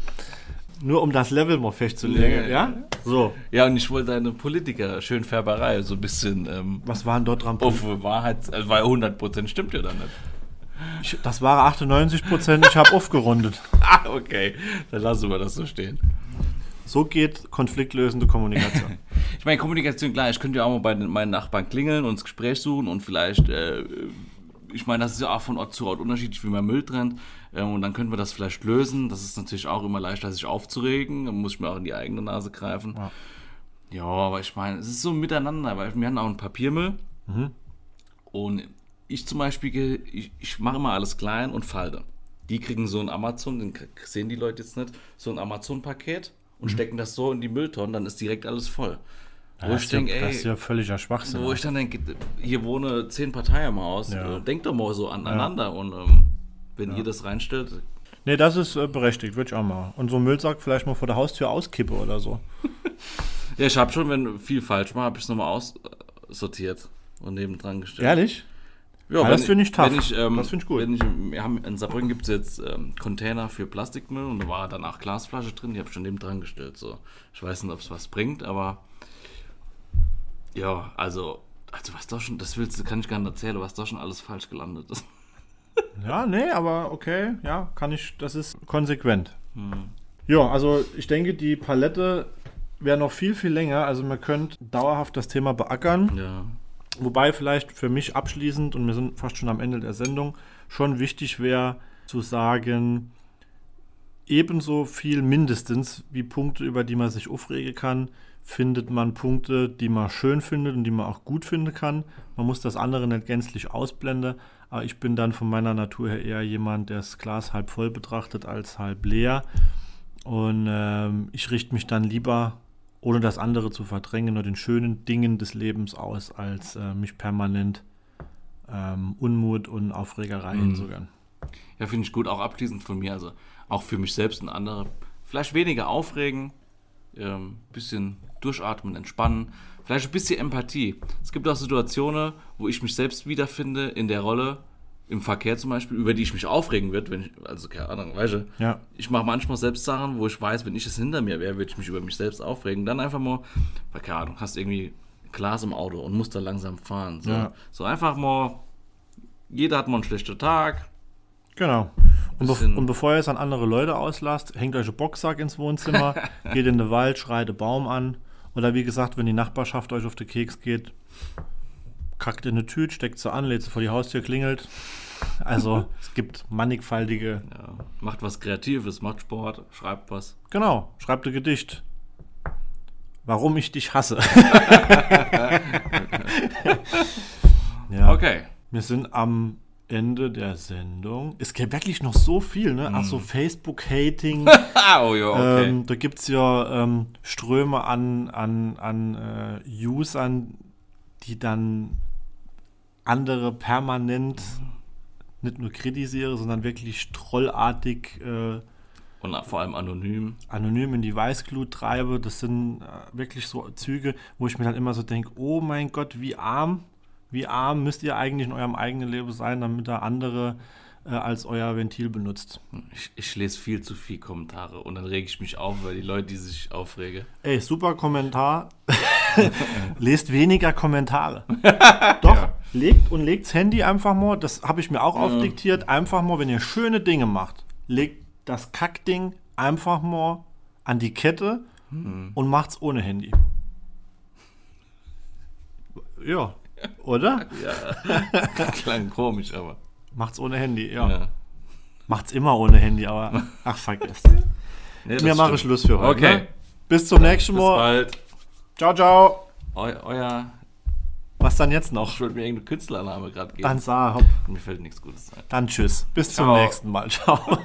Nur um das Level mal festzulegen, Ja, ja? So, Ja, und ich wollte deine Politiker schön Färberei so ein bisschen ähm, was waren dort dran? auf Wahrheit, also weil 100% stimmt ja dann nicht. Ich, das waren 98 Prozent, ich habe aufgerundet. [laughs] Ah, okay, dann lassen wir das so stehen. So geht konfliktlösende Kommunikation. [laughs] Ich meine, Kommunikation, klar, ich könnte ja auch mal bei den, meinen Nachbarn klingeln und das Gespräch suchen und vielleicht, äh, ich meine, das ist ja auch von Ort zu Ort unterschiedlich, wie man Müll trennt. Ähm, und dann könnten wir das vielleicht lösen. Das ist natürlich auch immer leichter, sich aufzuregen. Dann muss ich mir auch in die eigene Nase greifen. Ja. Ja, aber ich meine, es ist so miteinander, weil wir haben auch einen Papiermüll. Und ich zum Beispiel, ich, ich mache immer alles klein und falte. Die kriegen so ein Amazon, den sehen die Leute jetzt nicht, so ein Amazon-Paket und stecken das so in die Mülltonnen, dann ist direkt alles voll. Wo das, ich ist ja, denke, das ist ey, ja völliger Schwachsinn. wo ich dann denke, hier wohne zehn Parteien im Haus, Ja. äh, denkt doch mal so aneinander und ähm, wenn ihr das reinstellt, nee, das ist äh, berechtigt, würde ich auch machen. Und so einen Müllsack vielleicht mal vor der Haustür auskippe oder so. [laughs] ja, ich habe schon, wenn viel falsch war, habe ich es nochmal aussortiert und nebendran gestellt. Ehrlich? Ja, Ja, wenn das finde ich tough. Ich, ähm, Das finde ich gut. Wenn ich, wir haben, in Saarbrücken gibt es jetzt ähm, Container für Plastikmüll und da war danach Glasflasche drin, die habe ich schon neben dran gestellt. So. Ich weiß nicht, ob es was bringt, aber ja, also, also was da schon, das willst du, kann ich gar nicht erzählen, was da schon alles falsch gelandet ist. [laughs] Ja, nee, aber okay, ja, kann ich, das ist konsequent. Ja, also ich denke, die Palette wäre noch viel, viel länger. Also man könnte dauerhaft das Thema beackern. Ja. Wobei vielleicht für mich abschließend, und wir sind fast schon am Ende der Sendung, schon wichtig wäre zu sagen, ebenso viel mindestens wie Punkte, über die man sich aufregen kann, findet man Punkte, die man schön findet und die man auch gut finden kann. Man muss das andere nicht gänzlich ausblenden, aber ich bin dann von meiner Natur her eher jemand, der das Glas halb voll betrachtet als halb leer. Und ähm, ich richte mich dann lieber, ohne das andere zu verdrängen, nur den schönen Dingen des Lebens aus, als äh, mich permanent ähm, Unmut und Aufregerei Mhm. hinzugern. Ja, finde ich gut, auch abschließend von mir, also auch für mich selbst und andere. Vielleicht weniger aufregen, ähm, bisschen durchatmen, entspannen, vielleicht ein bisschen Empathie. Es gibt auch Situationen, wo ich mich selbst wiederfinde in der Rolle, im Verkehr zum Beispiel, über die ich mich aufregen würde, wenn ich, also keine Ahnung, weißt du, Ja. ich mache manchmal selbst Sachen, wo ich weiß, wenn ich es hinter mir wäre, würde ich mich über mich selbst aufregen. Dann einfach mal, weil, keine Ahnung, hast irgendwie Glas im Auto und musst da langsam fahren. So, Ja. so einfach mal, jeder hat mal einen schlechten Tag. Genau. Und, be und bevor ihr es an andere Leute auslasst, hängt euch einen Boxsack ins Wohnzimmer, [laughs] geht in den Wald, schreit einen Baum an. Oder wie gesagt, wenn die Nachbarschaft euch auf den Keks geht, kackt in eine Tüte, steckt sie an, lädt sie vor die Haustür, klingelt. Also [laughs] es gibt mannigfaltige. Ja, macht was Kreatives, macht Sport, schreibt was. Genau, schreibt ein Gedicht. Warum ich dich hasse. [laughs] [laughs] ja. Okay. Wir sind am Ende der Sendung. Es gibt wirklich noch so viel, ne? Ach so, Facebook-Hating. [laughs] Ah, oh ja, okay. ähm, da gibt es ja ähm, Ströme an, an, an äh, Usern, die dann andere permanent nicht nur kritisiere, sondern wirklich trollartig äh, Und vor allem anonym. anonym in die Weißglut treibe. Das sind äh, wirklich so Züge, wo ich mir dann immer so denke, oh mein Gott, wie arm, wie arm müsst ihr eigentlich in eurem eigenen Leben sein, damit ihr andere äh, als euer Ventil benutzt. Ich, ich lese viel zu viel Kommentare und dann rege ich mich auf, weil die Leute, die sich aufregen. Ey, super Kommentar. [laughs] Lest weniger Kommentare. Doch, legt und legt's Handy einfach mal, das habe ich mir auch aufdiktiert, einfach mal, wenn ihr schöne Dinge macht, legt das Kackding einfach mal an die Kette und macht's ohne Handy. Ja, oder? [laughs] Klang komisch, aber. Macht's ohne Handy, ja. Ja. Macht's immer ohne Handy, aber ach, vergesst. [laughs] Nee, Wir machen stimmt. Schluss für heute. Okay. Ne? Bis zum nächsten Bis Mal. bald. Ciao, ciao. Eu, euer. Was dann jetzt noch? Ich wollte mir irgendeinen Künstlername gerade geben. Dann sah, hopp. Mir fällt nichts Gutes ein. Dann tschüss. Bis zum Ciao. nächsten Mal. Ciao. [laughs]